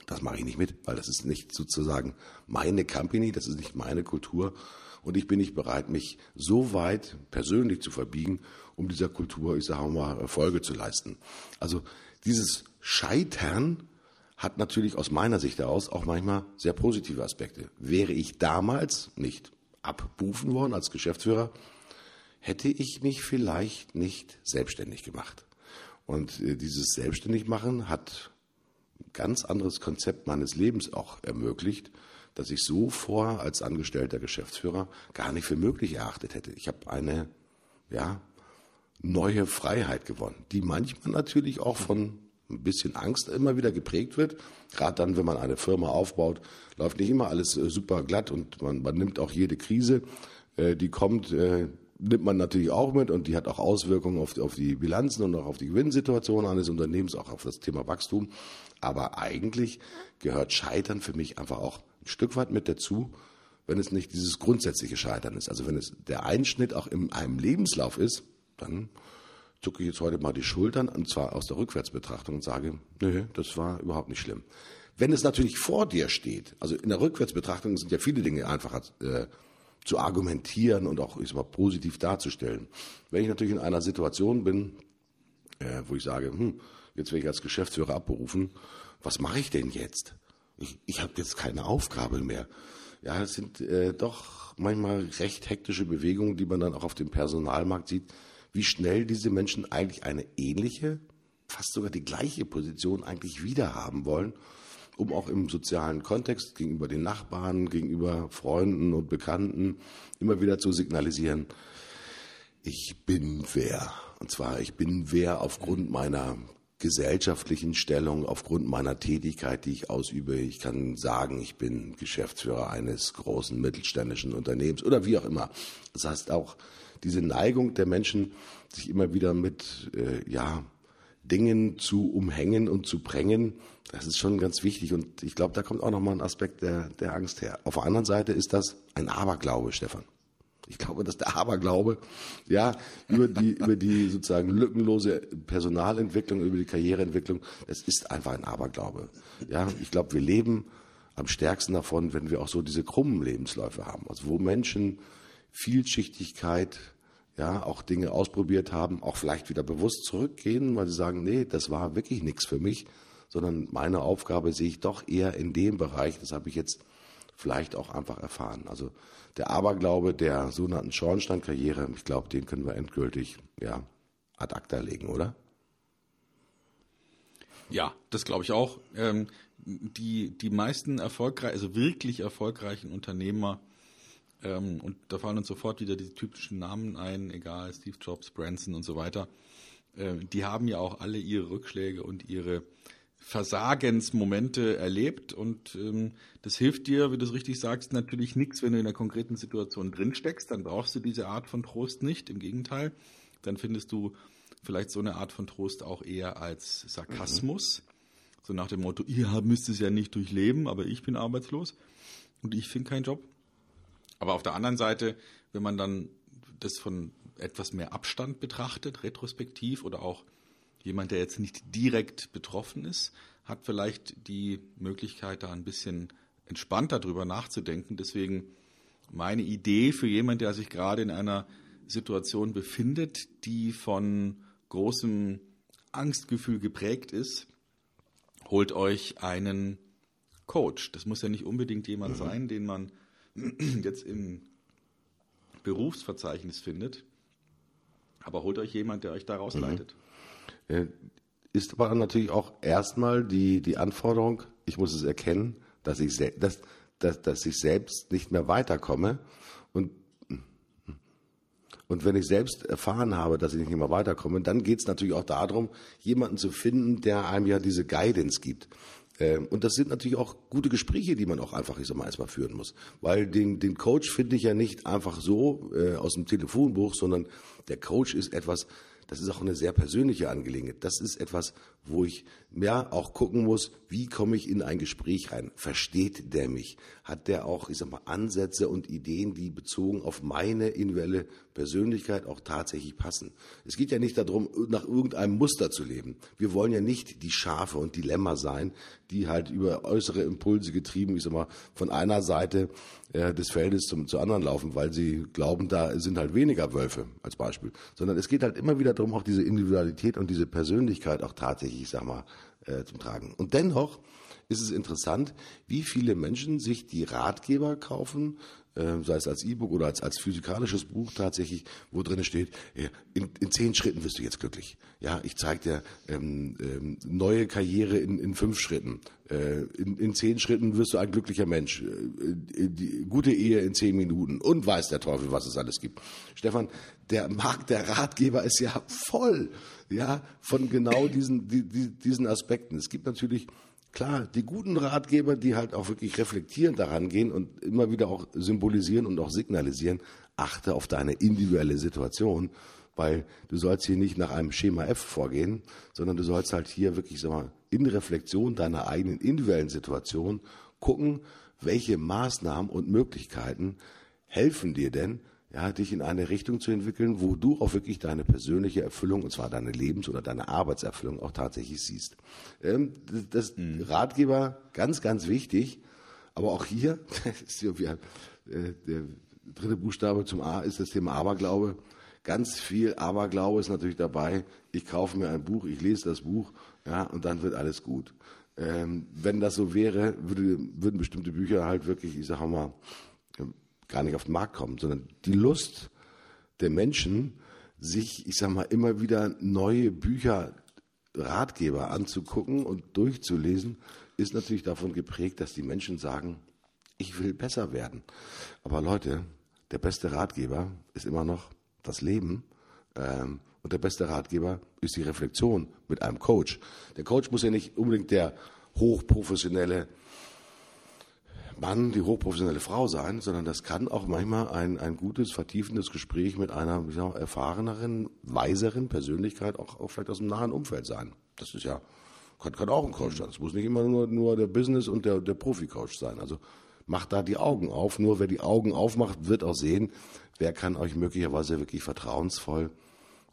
das mache ich nicht mit, weil das ist nicht sozusagen meine Company, das ist nicht meine Kultur. Und ich bin nicht bereit, mich so weit persönlich zu verbiegen, um dieser Kultur, ich sage mal, Erfolge zu leisten. Also dieses Scheitern hat natürlich aus meiner Sicht heraus auch manchmal sehr positive Aspekte. Wäre ich damals nicht abberufen worden als Geschäftsführer, hätte ich mich vielleicht nicht selbstständig gemacht. Und äh, dieses Selbstständigmachen hat ganz anderes Konzept meines Lebens auch ermöglicht, das ich so vor als angestellter Geschäftsführer gar nicht für möglich erachtet hätte. Ich habe eine ja, neue Freiheit gewonnen, die manchmal natürlich auch von ein bisschen Angst immer wieder geprägt wird. Gerade dann, wenn man eine Firma aufbaut, läuft nicht immer alles äh, super glatt und man, man nimmt auch jede Krise, äh, die kommt, äh, nimmt man natürlich auch mit und die hat auch Auswirkungen auf, auf die Bilanzen und auch auf die Gewinnsituation eines Unternehmens, auch auf das Thema Wachstum. Aber eigentlich gehört Scheitern für mich einfach auch ein Stück weit mit dazu, wenn es nicht dieses grundsätzliche Scheitern ist. Also wenn es der Einschnitt auch in einem Lebenslauf ist, dann zucke ich jetzt heute mal die Schultern, und zwar aus der Rückwärtsbetrachtung und sage, nö, das war überhaupt nicht schlimm. Wenn es natürlich vor dir steht, also in der Rückwärtsbetrachtung sind ja viele Dinge einfacher äh, zu argumentieren und auch ich sag mal, positiv darzustellen. Wenn ich natürlich in einer Situation bin, äh, wo ich sage, hm, jetzt werde ich als Geschäftsführer abberufen, was mache ich denn jetzt? Ich, ich habe jetzt keine Aufgabe mehr. Ja, es sind äh, doch manchmal recht hektische Bewegungen, die man dann auch auf dem Personalmarkt sieht, wie schnell diese Menschen eigentlich eine ähnliche, fast sogar die gleiche Position eigentlich wieder haben wollen, um auch im sozialen Kontext gegenüber den Nachbarn, gegenüber Freunden und Bekannten immer wieder zu signalisieren, ich bin wer. Und zwar, ich bin wer aufgrund meiner gesellschaftlichen Stellung, aufgrund meiner Tätigkeit, die ich ausübe. Ich kann sagen, ich bin Geschäftsführer eines großen mittelständischen Unternehmens oder wie auch immer. Das heißt auch diese Neigung der Menschen, sich immer wieder mit äh, ja Dingen zu umhängen und zu prängen, das ist schon ganz wichtig. Und ich glaube, da kommt auch nochmal ein Aspekt der, der Angst her. Auf der anderen Seite ist das ein Aberglaube, Stefan. Ich glaube, dass der Aberglaube, ja, über die, über die sozusagen lückenlose Personalentwicklung, über die Karriereentwicklung, das ist einfach ein Aberglaube. Ja, ich glaube, wir leben am stärksten davon, wenn wir auch so diese krummen Lebensläufe haben. Also wo Menschen Vielschichtigkeit, ja, auch Dinge ausprobiert haben, auch vielleicht wieder bewusst zurückgehen, weil sie sagen, nee, das war wirklich nichts für mich, sondern meine Aufgabe sehe ich doch eher in dem Bereich, das habe ich jetzt vielleicht auch einfach erfahren. Also der Aberglaube der sogenannten Schornsteinkarriere, ich glaube, den können wir endgültig ja, ad acta legen, oder? Ja, das glaube ich auch. Ähm, die, die meisten erfolgreich, also wirklich erfolgreichen Unternehmer, ähm, und da fallen uns sofort wieder die typischen Namen ein, egal, Steve Jobs, Branson und so weiter, äh, die haben ja auch alle ihre Rückschläge und ihre Versagensmomente erlebt und ähm, das hilft dir, wie du es richtig sagst, natürlich nichts, wenn du in einer konkreten Situation drinsteckst, dann brauchst du diese Art von Trost nicht, im Gegenteil, dann findest du vielleicht so eine Art von Trost auch eher als Sarkasmus, mhm. so nach dem Motto, ihr müsst es ja nicht durchleben, aber ich bin arbeitslos und ich finde keinen Job. Aber auf der anderen Seite, wenn man dann das von etwas mehr Abstand betrachtet, retrospektiv oder auch jemand, der jetzt nicht direkt betroffen ist, hat vielleicht die Möglichkeit, da ein bisschen entspannter drüber nachzudenken. Deswegen meine Idee für jemand, der sich gerade in einer Situation befindet, die von großem Angstgefühl geprägt ist, holt euch einen Coach. Das muss ja nicht unbedingt jemand mhm. sein, den man jetzt im Berufsverzeichnis findet, aber holt euch jemand, der euch da rausleitet. Mhm. Äh, ist aber natürlich auch erstmal die, die Anforderung, ich muss es erkennen, dass ich, dass, dass, dass ich selbst nicht mehr weiterkomme. Und, und wenn ich selbst erfahren habe, dass ich nicht mehr weiterkomme, dann geht es natürlich auch darum, jemanden zu finden, der einem ja diese Guidance gibt. Ähm, und das sind natürlich auch gute Gespräche, die man auch einfach, ich sag mal, erstmal führen muss. Weil den, den Coach finde ich ja nicht einfach so äh, aus dem Telefonbuch, sondern der Coach ist etwas, das ist auch eine sehr persönliche Angelegenheit. Das ist etwas, wo ich mehr auch gucken muss, wie komme ich in ein Gespräch rein? Versteht der mich? Hat der auch, ich sag mal, Ansätze und Ideen, die bezogen auf meine individuelle Persönlichkeit auch tatsächlich passen? Es geht ja nicht darum, nach irgendeinem Muster zu leben. Wir wollen ja nicht die Schafe und Dilemma sein, die halt über äußere Impulse getrieben, ich sag mal, von einer Seite äh, des Feldes zum, zur anderen laufen, weil sie glauben, da sind halt weniger Wölfe als Beispiel. Sondern es geht halt immer wieder darum, auch diese Individualität und diese Persönlichkeit auch tatsächlich, ich sag mal, äh, zum Tragen. Und dennoch ist es interessant, wie viele Menschen sich die Ratgeber kaufen, äh, sei es als E-Book oder als, als physikalisches Buch tatsächlich, wo drin steht, in, in zehn Schritten wirst du jetzt glücklich. Ja, ich zeige dir ähm, ähm, neue Karriere in, in fünf Schritten. Äh, in, in zehn Schritten wirst du ein glücklicher Mensch. Äh, die, gute Ehe in zehn Minuten und weiß der Teufel, was es alles gibt. Stefan, der Markt der Ratgeber ist ja voll, ja, von genau diesen, die, die, diesen Aspekten. Es gibt natürlich klar, die guten Ratgeber, die halt auch wirklich reflektierend daran gehen und immer wieder auch symbolisieren und auch signalisieren, achte auf deine individuelle Situation, weil du sollst hier nicht nach einem Schema F vorgehen, sondern du sollst halt hier wirklich, sag mal, in Reflexion deiner eigenen individuellen Situation gucken, welche Maßnahmen und Möglichkeiten helfen dir denn, ja, dich in eine Richtung zu entwickeln, wo du auch wirklich deine persönliche Erfüllung, und zwar deine Lebens- oder deine Arbeitserfüllung auch tatsächlich siehst. Ähm, das mhm. Ratgeber, ganz, ganz wichtig, aber auch hier, ist ja, äh, der dritte Buchstabe zum A ist das Thema Aberglaube. Ganz viel Aberglaube ist natürlich dabei. Ich kaufe mir ein Buch, ich lese das Buch, ja, und dann wird alles gut. Ähm, wenn das so wäre, würde, würden bestimmte Bücher halt wirklich, ich sage mal, gar nicht auf den Markt kommen, sondern die Lust der Menschen, sich, ich sag mal, immer wieder neue Bücher, Ratgeber anzugucken und durchzulesen, ist natürlich davon geprägt, dass die Menschen sagen, ich will besser werden. Aber Leute, der beste Ratgeber ist immer noch das Leben. Ähm, und der beste Ratgeber ist die Reflexion mit einem Coach. Der Coach muss ja nicht unbedingt der hochprofessionelle Mann, die hochprofessionelle Frau sein, sondern das kann auch manchmal ein, ein gutes, vertiefendes Gespräch mit einer sag, erfahreneren, weiseren Persönlichkeit, auch, auch vielleicht aus dem nahen Umfeld sein. Das ist ja, kann, kann auch ein Coach sein. Es muss nicht immer nur, nur der Business- und der, der Profi-Coach sein. Also macht da die Augen auf. Nur wer die Augen aufmacht, wird auch sehen, wer kann euch möglicherweise wirklich vertrauensvoll,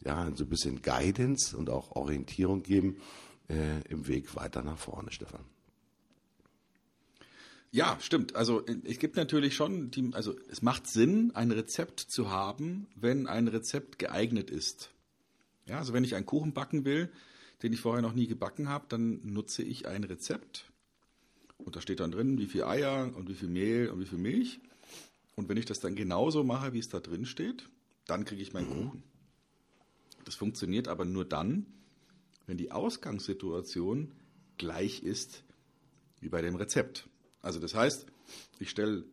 ja, so ein bisschen Guidance und auch Orientierung geben äh, im Weg weiter nach vorne, Stefan. Ja, stimmt. Also es gibt natürlich schon, die, also es macht Sinn, ein Rezept zu haben, wenn ein Rezept geeignet ist. Ja, also wenn ich einen Kuchen backen will, den ich vorher noch nie gebacken habe, dann nutze ich ein Rezept. Und da steht dann drin, wie viel Eier und wie viel Mehl und wie viel Milch. Und wenn ich das dann genauso mache, wie es da drin steht, dann kriege ich meinen mhm. Kuchen. Das funktioniert aber nur dann, wenn die Ausgangssituation gleich ist wie bei dem Rezept. Also das heißt, ich stelle,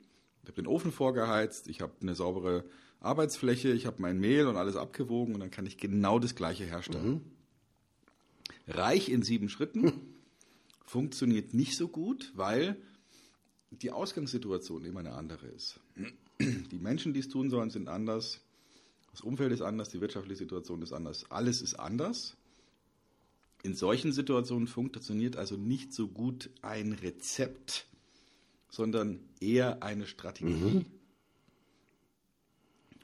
ich habe den Ofen vorgeheizt, ich habe eine saubere Arbeitsfläche, ich habe mein Mehl und alles abgewogen und dann kann ich genau das gleiche herstellen. Mhm. Reich in sieben Schritten funktioniert nicht so gut, weil die Ausgangssituation immer eine andere ist. Die Menschen, die es tun sollen, sind anders. Das Umfeld ist anders, die wirtschaftliche Situation ist anders. Alles ist anders. In solchen Situationen funktioniert also nicht so gut ein Rezept sondern eher eine Strategie. Mhm.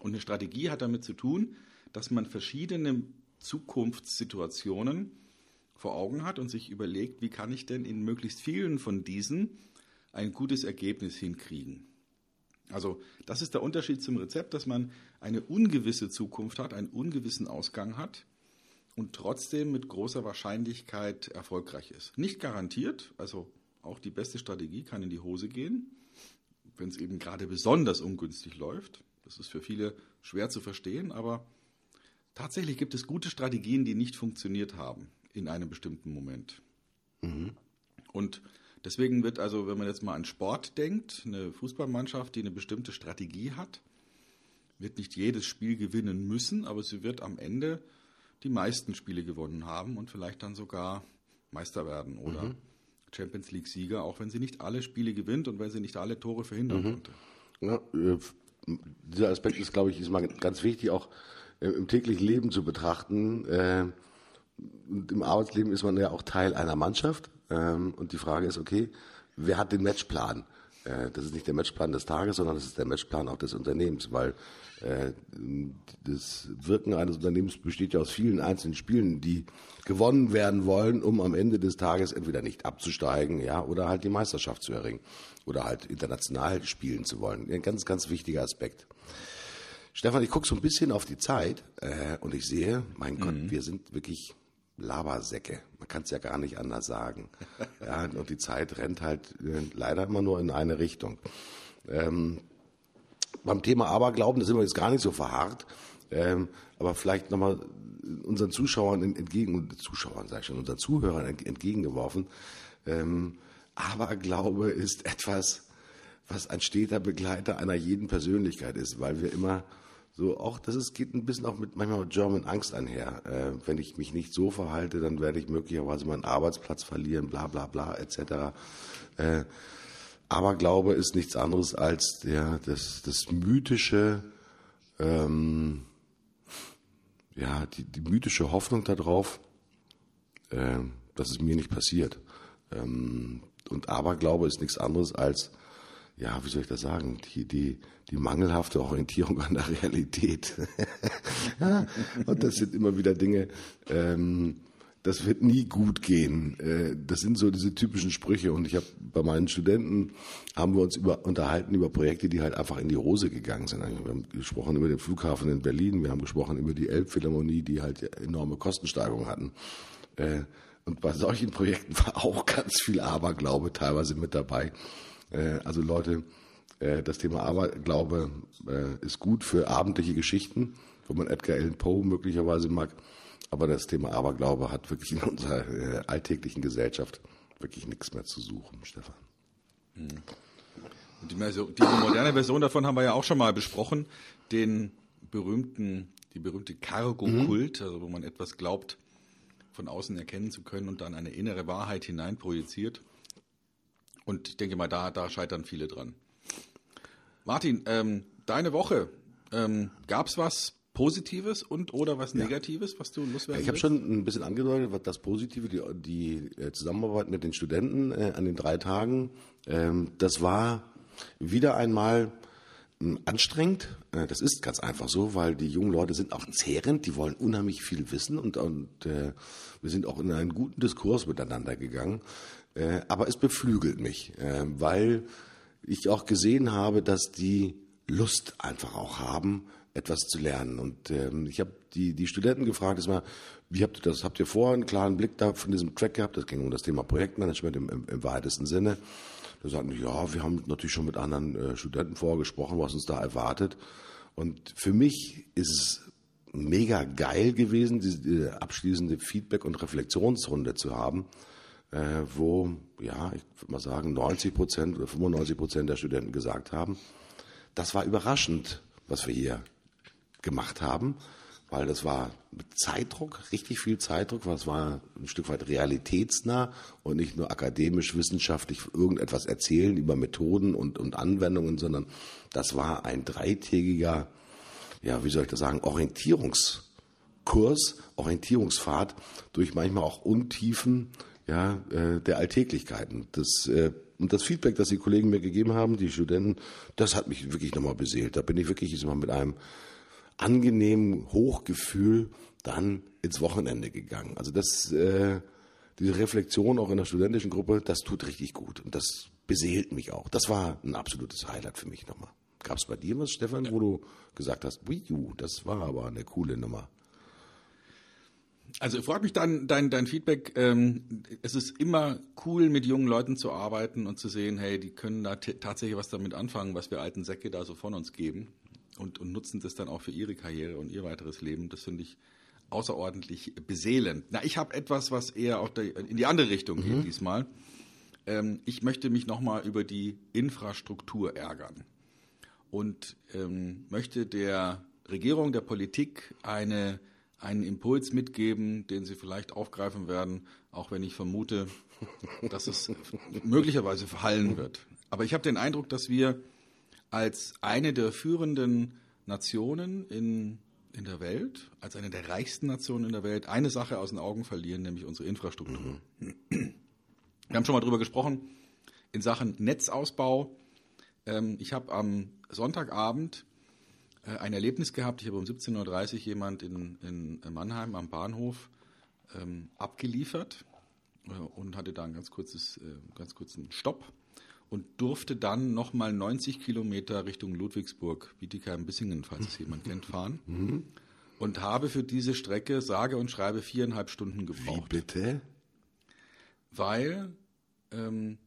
Und eine Strategie hat damit zu tun, dass man verschiedene Zukunftssituationen vor Augen hat und sich überlegt, wie kann ich denn in möglichst vielen von diesen ein gutes Ergebnis hinkriegen. Also das ist der Unterschied zum Rezept, dass man eine ungewisse Zukunft hat, einen ungewissen Ausgang hat und trotzdem mit großer Wahrscheinlichkeit erfolgreich ist. Nicht garantiert, also auch die beste Strategie kann in die Hose gehen, wenn es eben gerade besonders ungünstig läuft. Das ist für viele schwer zu verstehen, aber tatsächlich gibt es gute Strategien, die nicht funktioniert haben in einem bestimmten Moment. Mhm. Und deswegen wird also, wenn man jetzt mal an Sport denkt, eine Fußballmannschaft, die eine bestimmte Strategie hat, wird nicht jedes Spiel gewinnen müssen, aber sie wird am Ende die meisten Spiele gewonnen haben und vielleicht dann sogar Meister werden oder mhm. Champions League-Sieger, auch wenn sie nicht alle Spiele gewinnt und wenn sie nicht alle Tore verhindern mhm. konnte. Ja, äh, dieser Aspekt ist, glaube ich, ist mal ganz wichtig, auch äh, im täglichen Leben zu betrachten. Äh, im Arbeitsleben ist man ja auch Teil einer Mannschaft. Ähm, und die Frage ist, okay, wer hat den Matchplan? Äh, das ist nicht der Matchplan des Tages, sondern das ist der Matchplan auch des Unternehmens, weil äh, das Wirken eines Unternehmens besteht ja aus vielen einzelnen Spielen, die gewonnen werden wollen, um am Ende des Tages entweder nicht abzusteigen, ja, oder halt die Meisterschaft zu erringen oder halt international spielen zu wollen. Ein ganz, ganz wichtiger Aspekt. Stefan, ich gucke so ein bisschen auf die Zeit äh, und ich sehe, mein Gott, mhm. wir sind wirklich Labersäcke. Man kann es ja gar nicht anders sagen. Ja, und die Zeit rennt halt äh, leider immer nur in eine Richtung. Ähm, beim Thema Aberglauben, da sind wir jetzt gar nicht so verharrt, ähm, aber vielleicht nochmal unseren Zuschauern entgegen, Zuschauern sage ich schon, unseren Zuhörern entgegengeworfen. Ähm, Aberglaube ist etwas, was ein steter Begleiter einer jeden Persönlichkeit ist, weil wir immer so auch, das ist, geht ein bisschen auch mit manchmal mit German Angst einher. Äh, wenn ich mich nicht so verhalte, dann werde ich möglicherweise meinen Arbeitsplatz verlieren, bla bla bla etc. Äh, Aberglaube ist nichts anderes als der, das, das mythische, ähm, ja, die, die mythische Hoffnung darauf, äh, dass es mir nicht passiert. Ähm, und Aberglaube ist nichts anderes als, ja, wie soll ich das sagen, die, die, die mangelhafte Orientierung an der Realität. und das sind immer wieder Dinge, ähm, das wird nie gut gehen. Äh, das sind so diese typischen Sprüche. Und ich habe bei meinen Studenten haben wir uns über, unterhalten über Projekte, die halt einfach in die Hose gegangen sind. Wir haben gesprochen über den Flughafen in Berlin, wir haben gesprochen über die Elbphilharmonie, die halt enorme Kostensteigerungen hatten. Äh, und bei solchen Projekten war auch ganz viel Aberglaube teilweise mit dabei. Äh, also Leute, das Thema Aberglaube ist gut für abendliche Geschichten, wo man Edgar Allan Poe möglicherweise mag. Aber das Thema Aberglaube hat wirklich in unserer äh, alltäglichen Gesellschaft wirklich nichts mehr zu suchen, Stefan. Mhm. Die, die, moderne Version davon haben wir ja auch schon mal besprochen, den berühmten, die berühmte Cargo-Kult, mhm. also wo man etwas glaubt, von außen erkennen zu können und dann eine innere Wahrheit hineinprojiziert. Und ich denke mal, da, da scheitern viele dran. Martin, ähm, deine Woche, ähm, gab es was Positives und oder was Negatives, ja. was du loswerden Ich habe schon ein bisschen angedeutet, was das Positive, die, die äh, Zusammenarbeit mit den Studenten äh, an den drei Tagen, ähm, das war wieder einmal äh, anstrengend. Äh, das ist ganz einfach so, weil die jungen Leute sind auch zehrend, die wollen unheimlich viel wissen und, und äh, wir sind auch in einen guten Diskurs miteinander gegangen. Äh, aber es beflügelt mich, äh, weil ich auch gesehen habe, dass die Lust einfach auch haben, etwas zu lernen. Und ähm, ich habe die, die Studenten gefragt, ist mal, wie habt ihr das? Habt ihr vorher einen klaren Blick da von diesem Track gehabt? Das ging um das Thema Projektmanagement im, im, im weitesten Sinne. Da sagten die, ja, wir haben natürlich schon mit anderen äh, Studenten vorgesprochen, was uns da erwartet. Und für mich ist es mega geil gewesen, diese abschließende Feedback- und Reflexionsrunde zu haben, äh, wo, ja, ich würde mal sagen, 90 Prozent oder 95 Prozent der Studenten gesagt haben, das war überraschend, was wir hier gemacht haben, weil das war mit Zeitdruck, richtig viel Zeitdruck, weil es war ein Stück weit realitätsnah und nicht nur akademisch, wissenschaftlich irgendetwas erzählen über Methoden und, und Anwendungen, sondern das war ein dreitägiger, ja, wie soll ich das sagen, Orientierungskurs, Orientierungsfahrt durch manchmal auch Untiefen ja, äh, der Alltäglichkeiten. Das, äh, und das Feedback, das die Kollegen mir gegeben haben, die Studenten, das hat mich wirklich nochmal beseelt. Da bin ich wirklich mal mit einem angenehmen Hochgefühl dann ins Wochenende gegangen. Also das, äh, diese Reflexion auch in der studentischen Gruppe, das tut richtig gut und das beseelt mich auch. Das war ein absolutes Highlight für mich nochmal. Gab es bei dir was, Stefan, wo du gesagt hast, Wii das war aber eine coole Nummer? Also freut mich dein, dein, dein Feedback. Ähm, es ist immer cool, mit jungen Leuten zu arbeiten und zu sehen, hey, die können da tatsächlich was damit anfangen, was wir alten Säcke da so von uns geben und, und nutzen das dann auch für ihre Karriere und ihr weiteres Leben. Das finde ich außerordentlich beseelend. Na, ich habe etwas, was eher auch in die andere Richtung geht mhm. diesmal. Ähm, ich möchte mich nochmal über die Infrastruktur ärgern und ähm, möchte der Regierung, der Politik eine, einen Impuls mitgeben, den sie vielleicht aufgreifen werden, auch wenn ich vermute, dass es möglicherweise verhallen wird. Aber ich habe den Eindruck, dass wir als eine der führenden Nationen in, in der Welt, als eine der reichsten Nationen in der Welt, eine Sache aus den Augen verlieren, nämlich unsere Infrastruktur. Mhm. Wir haben schon mal drüber gesprochen in Sachen Netzausbau. Ähm, ich habe am Sonntagabend ein Erlebnis gehabt. Ich habe um 17.30 Uhr jemand in, in Mannheim am Bahnhof ähm, abgeliefert äh, und hatte da einen ganz, kurzes, äh, ganz kurzen Stopp und durfte dann nochmal 90 Kilometer Richtung Ludwigsburg, Bietigheim-Bissingen, falls es jemand kennt, fahren. Mhm. und habe für diese Strecke sage und schreibe viereinhalb Stunden Wie gebraucht. bitte? weil ähm,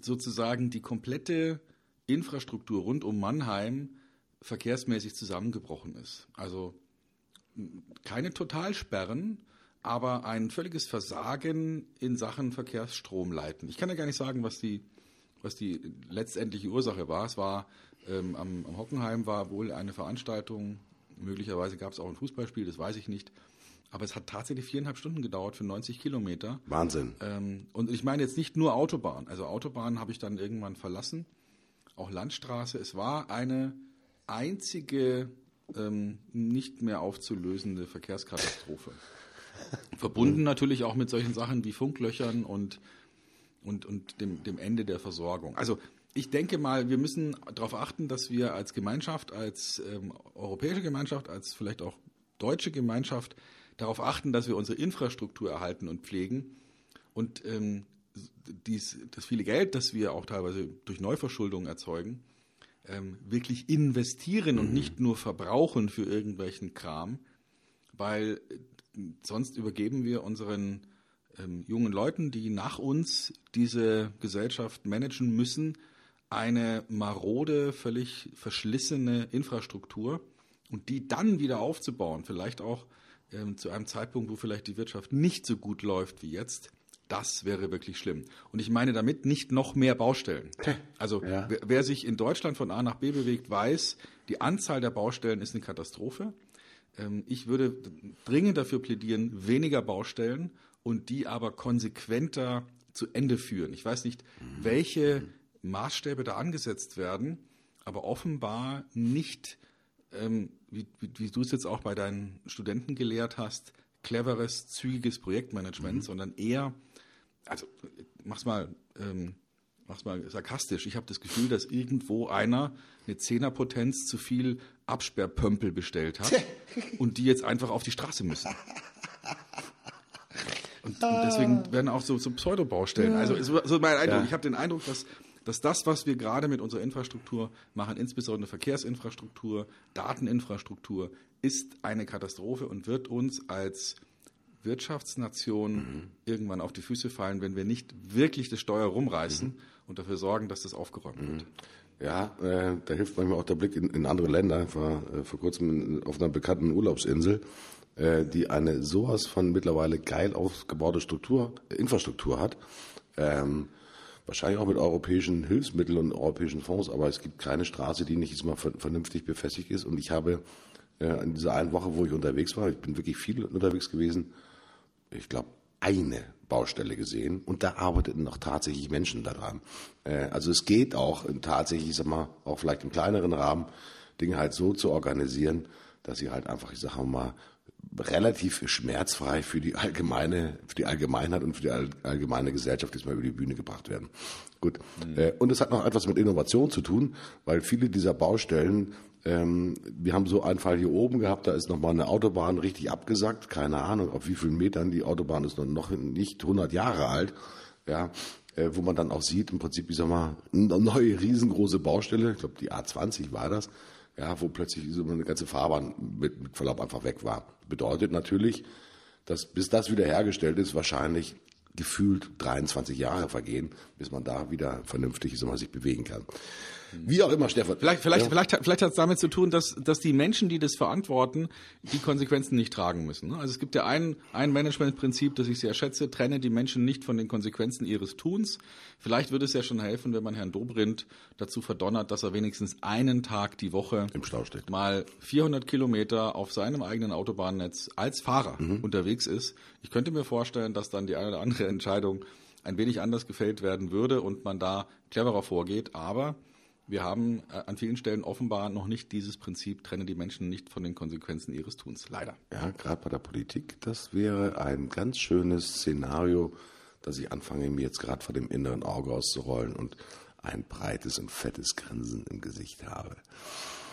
sozusagen die komplette Infrastruktur rund um Mannheim verkehrsmäßig zusammengebrochen ist. Also keine Totalsperren, aber ein völliges Versagen in Sachen Verkehrsstromleiten. Ich kann ja gar nicht sagen, was die, was die letztendliche Ursache war. Es war ähm, am, am Hockenheim war wohl eine Veranstaltung, möglicherweise gab es auch ein Fußballspiel, das weiß ich nicht. Aber es hat tatsächlich viereinhalb Stunden gedauert für 90 Kilometer. Wahnsinn. Ähm, und ich meine jetzt nicht nur Autobahn. Also Autobahn habe ich dann irgendwann verlassen, auch Landstraße. Es war eine einzige ähm, nicht mehr aufzulösende Verkehrskatastrophe. Verbunden natürlich auch mit solchen Sachen wie Funklöchern und, und, und dem, dem Ende der Versorgung. Also ich denke mal, wir müssen darauf achten, dass wir als Gemeinschaft, als ähm, europäische Gemeinschaft, als vielleicht auch deutsche Gemeinschaft darauf achten, dass wir unsere Infrastruktur erhalten und pflegen und ähm, dies, das viele Geld, das wir auch teilweise durch Neuverschuldung erzeugen, ähm, wirklich investieren und nicht nur verbrauchen für irgendwelchen Kram, weil äh, sonst übergeben wir unseren ähm, jungen Leuten, die nach uns diese Gesellschaft managen müssen, eine marode, völlig verschlissene Infrastruktur und die dann wieder aufzubauen, vielleicht auch ähm, zu einem Zeitpunkt, wo vielleicht die Wirtschaft nicht so gut läuft wie jetzt, das wäre wirklich schlimm. Und ich meine damit nicht noch mehr Baustellen. Also Ja. wer, wer sich in Deutschland von A nach B bewegt, weiß, die Anzahl der Baustellen ist eine Katastrophe. Ähm, ich würde dringend dafür plädieren, weniger Baustellen und die aber konsequenter zu Ende führen. Ich weiß nicht, welche Maßstäbe da angesetzt werden, aber offenbar nicht, ähm, wie, wie, wie du es jetzt auch bei deinen Studenten gelehrt hast, cleveres, zügiges Projektmanagement, sondern eher, also mach's mal, ähm, mach's mal sarkastisch. Ich habe das Gefühl, dass irgendwo einer eine Zehnerpotenz zu viel Absperrpömpel bestellt hat und die jetzt einfach auf die Straße müssen. Und, und deswegen werden auch so, so Pseudobaustellen. Also so, so mein Eindruck. Ja. Ich habe den Eindruck, dass, dass das, was wir gerade mit unserer Infrastruktur machen, insbesondere Verkehrsinfrastruktur, Dateninfrastruktur, ist eine Katastrophe und wird uns als Wirtschaftsnation irgendwann auf die Füße fallen, wenn wir nicht wirklich das Steuer rumreißen und dafür sorgen, dass das aufgeräumt wird. Ja, äh, da hilft manchmal auch der Blick in, in andere Länder. Ich war äh, vor kurzem in, auf einer bekannten Urlaubsinsel, äh, die eine sowas von mittlerweile geil aufgebaute Struktur, äh, Infrastruktur hat. Ähm, wahrscheinlich auch mit europäischen Hilfsmitteln und europäischen Fonds, aber es gibt keine Straße, die nicht mal ver vernünftig befestigt ist. Und ich habe äh, in dieser einen Woche, wo ich unterwegs war, ich bin wirklich viel unterwegs gewesen, ich glaube, eine Baustelle gesehen und da arbeiteten noch tatsächlich Menschen daran. Äh, also es geht auch in tatsächlich, ich sag mal, auch vielleicht im kleineren Rahmen, Dinge halt so zu organisieren, dass sie halt einfach, ich sag mal, relativ schmerzfrei für die allgemeine, für die Allgemeinheit und für die all, allgemeine Gesellschaft jetzt mal über die Bühne gebracht werden. Gut. Äh, und es hat noch etwas mit Innovation zu tun, weil viele dieser Baustellen ähm, wir haben so einen Fall hier oben gehabt, da ist nochmal eine Autobahn richtig abgesackt. Keine Ahnung, auf wie vielen Metern. Die Autobahn ist noch nicht 100 Jahre alt. Ja, äh, wo man dann auch sieht, im Prinzip, ich sag mal, eine neue riesengroße Baustelle. Ich glaube, die A20 war das. Ja, wo plötzlich so eine ganze Fahrbahn mit, mit Verlaub einfach weg war. Bedeutet natürlich, dass bis das wieder hergestellt ist, wahrscheinlich gefühlt 23 Jahre vergehen, bis man da wieder vernünftig, ich sag mal, sich bewegen kann. Wie auch immer, Stefan. Vielleicht, vielleicht, Ja. vielleicht, hat- vielleicht hat es damit zu tun, dass, dass die Menschen, die das verantworten, die Konsequenzen nicht tragen müssen. ne? Also es gibt ja ein, ein Managementprinzip, das ich sehr schätze, trenne die Menschen nicht von den Konsequenzen ihres Tuns. Vielleicht würde es ja schon helfen, wenn man Herrn Dobrindt dazu verdonnert, dass er wenigstens einen Tag die Woche Im Stau steht. mal 400 Kilometer auf seinem eigenen Autobahnnetz als Fahrer Mhm. unterwegs ist. Ich könnte mir vorstellen, dass dann die eine oder andere Entscheidung ein wenig anders gefällt werden würde und man da cleverer vorgeht. Aber wir haben äh, an vielen Stellen offenbar noch nicht dieses Prinzip, trenne die Menschen nicht von den Konsequenzen ihres Tuns. Leider. Ja, gerade bei der Politik, das wäre ein ganz schönes Szenario, dass ich anfange, mir jetzt gerade vor dem inneren Auge auszurollen und ein breites und fettes Grinsen im Gesicht habe.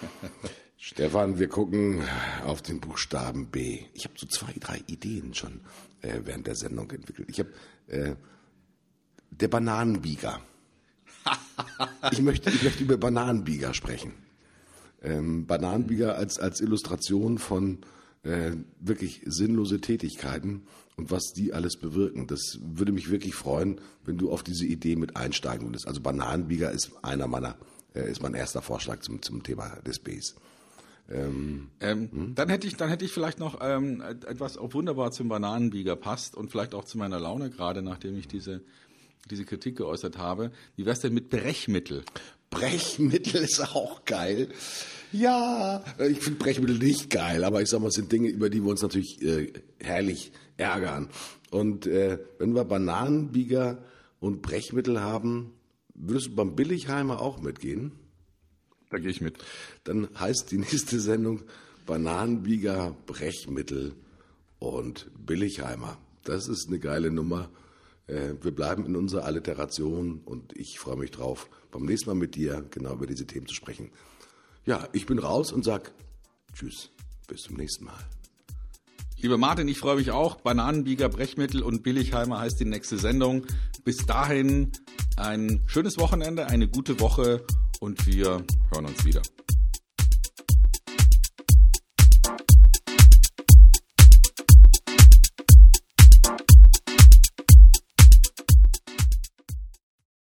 Stefan, wir gucken auf den Buchstaben B. Ich habe so zwei, drei Ideen schon äh, während der Sendung entwickelt. Ich habe äh, der Bananenbieger. Ich möchte, ich möchte über Bananenbieger sprechen. Ähm, Bananenbieger als, als Illustration von äh, wirklich sinnlose Tätigkeiten und was die alles bewirken. Das würde mich wirklich freuen, wenn du auf diese Idee mit einsteigen würdest. Also Bananenbieger ist einer meiner, äh, ist mein erster Vorschlag zum, zum Thema des Bs. Ähm, ähm, hm? Dann hätte ich, dann hätte ich vielleicht noch ähm, etwas auch wunderbar zum Bananenbieger passt und vielleicht auch zu meiner Laune gerade, nachdem ich diese diese Kritik geäußert habe. Wie wär's denn mit Brechmittel? Brechmittel ist auch geil. Ja, ich finde Brechmittel nicht geil, aber ich sag mal, es sind Dinge, über die wir uns natürlich äh, herrlich ärgern. Und äh, wenn wir Bananenbieger und Brechmittel haben, würdest du beim Billigheimer auch mitgehen? Da gehe ich mit. Dann heißt die nächste Sendung Bananenbieger, Brechmittel und Billigheimer. Das ist eine geile Nummer. Äh, wir bleiben in unserer Alliteration und ich freue mich drauf, beim nächsten Mal mit dir genau über diese Themen zu sprechen. Ja, ich bin raus und sag Tschüss, bis zum nächsten Mal. Lieber Martin, ich freue mich auch. Bananenbieger, Brechmittel und Billigheimer heißt die nächste Sendung. Bis dahin ein schönes Wochenende, eine gute Woche und wir hören uns wieder.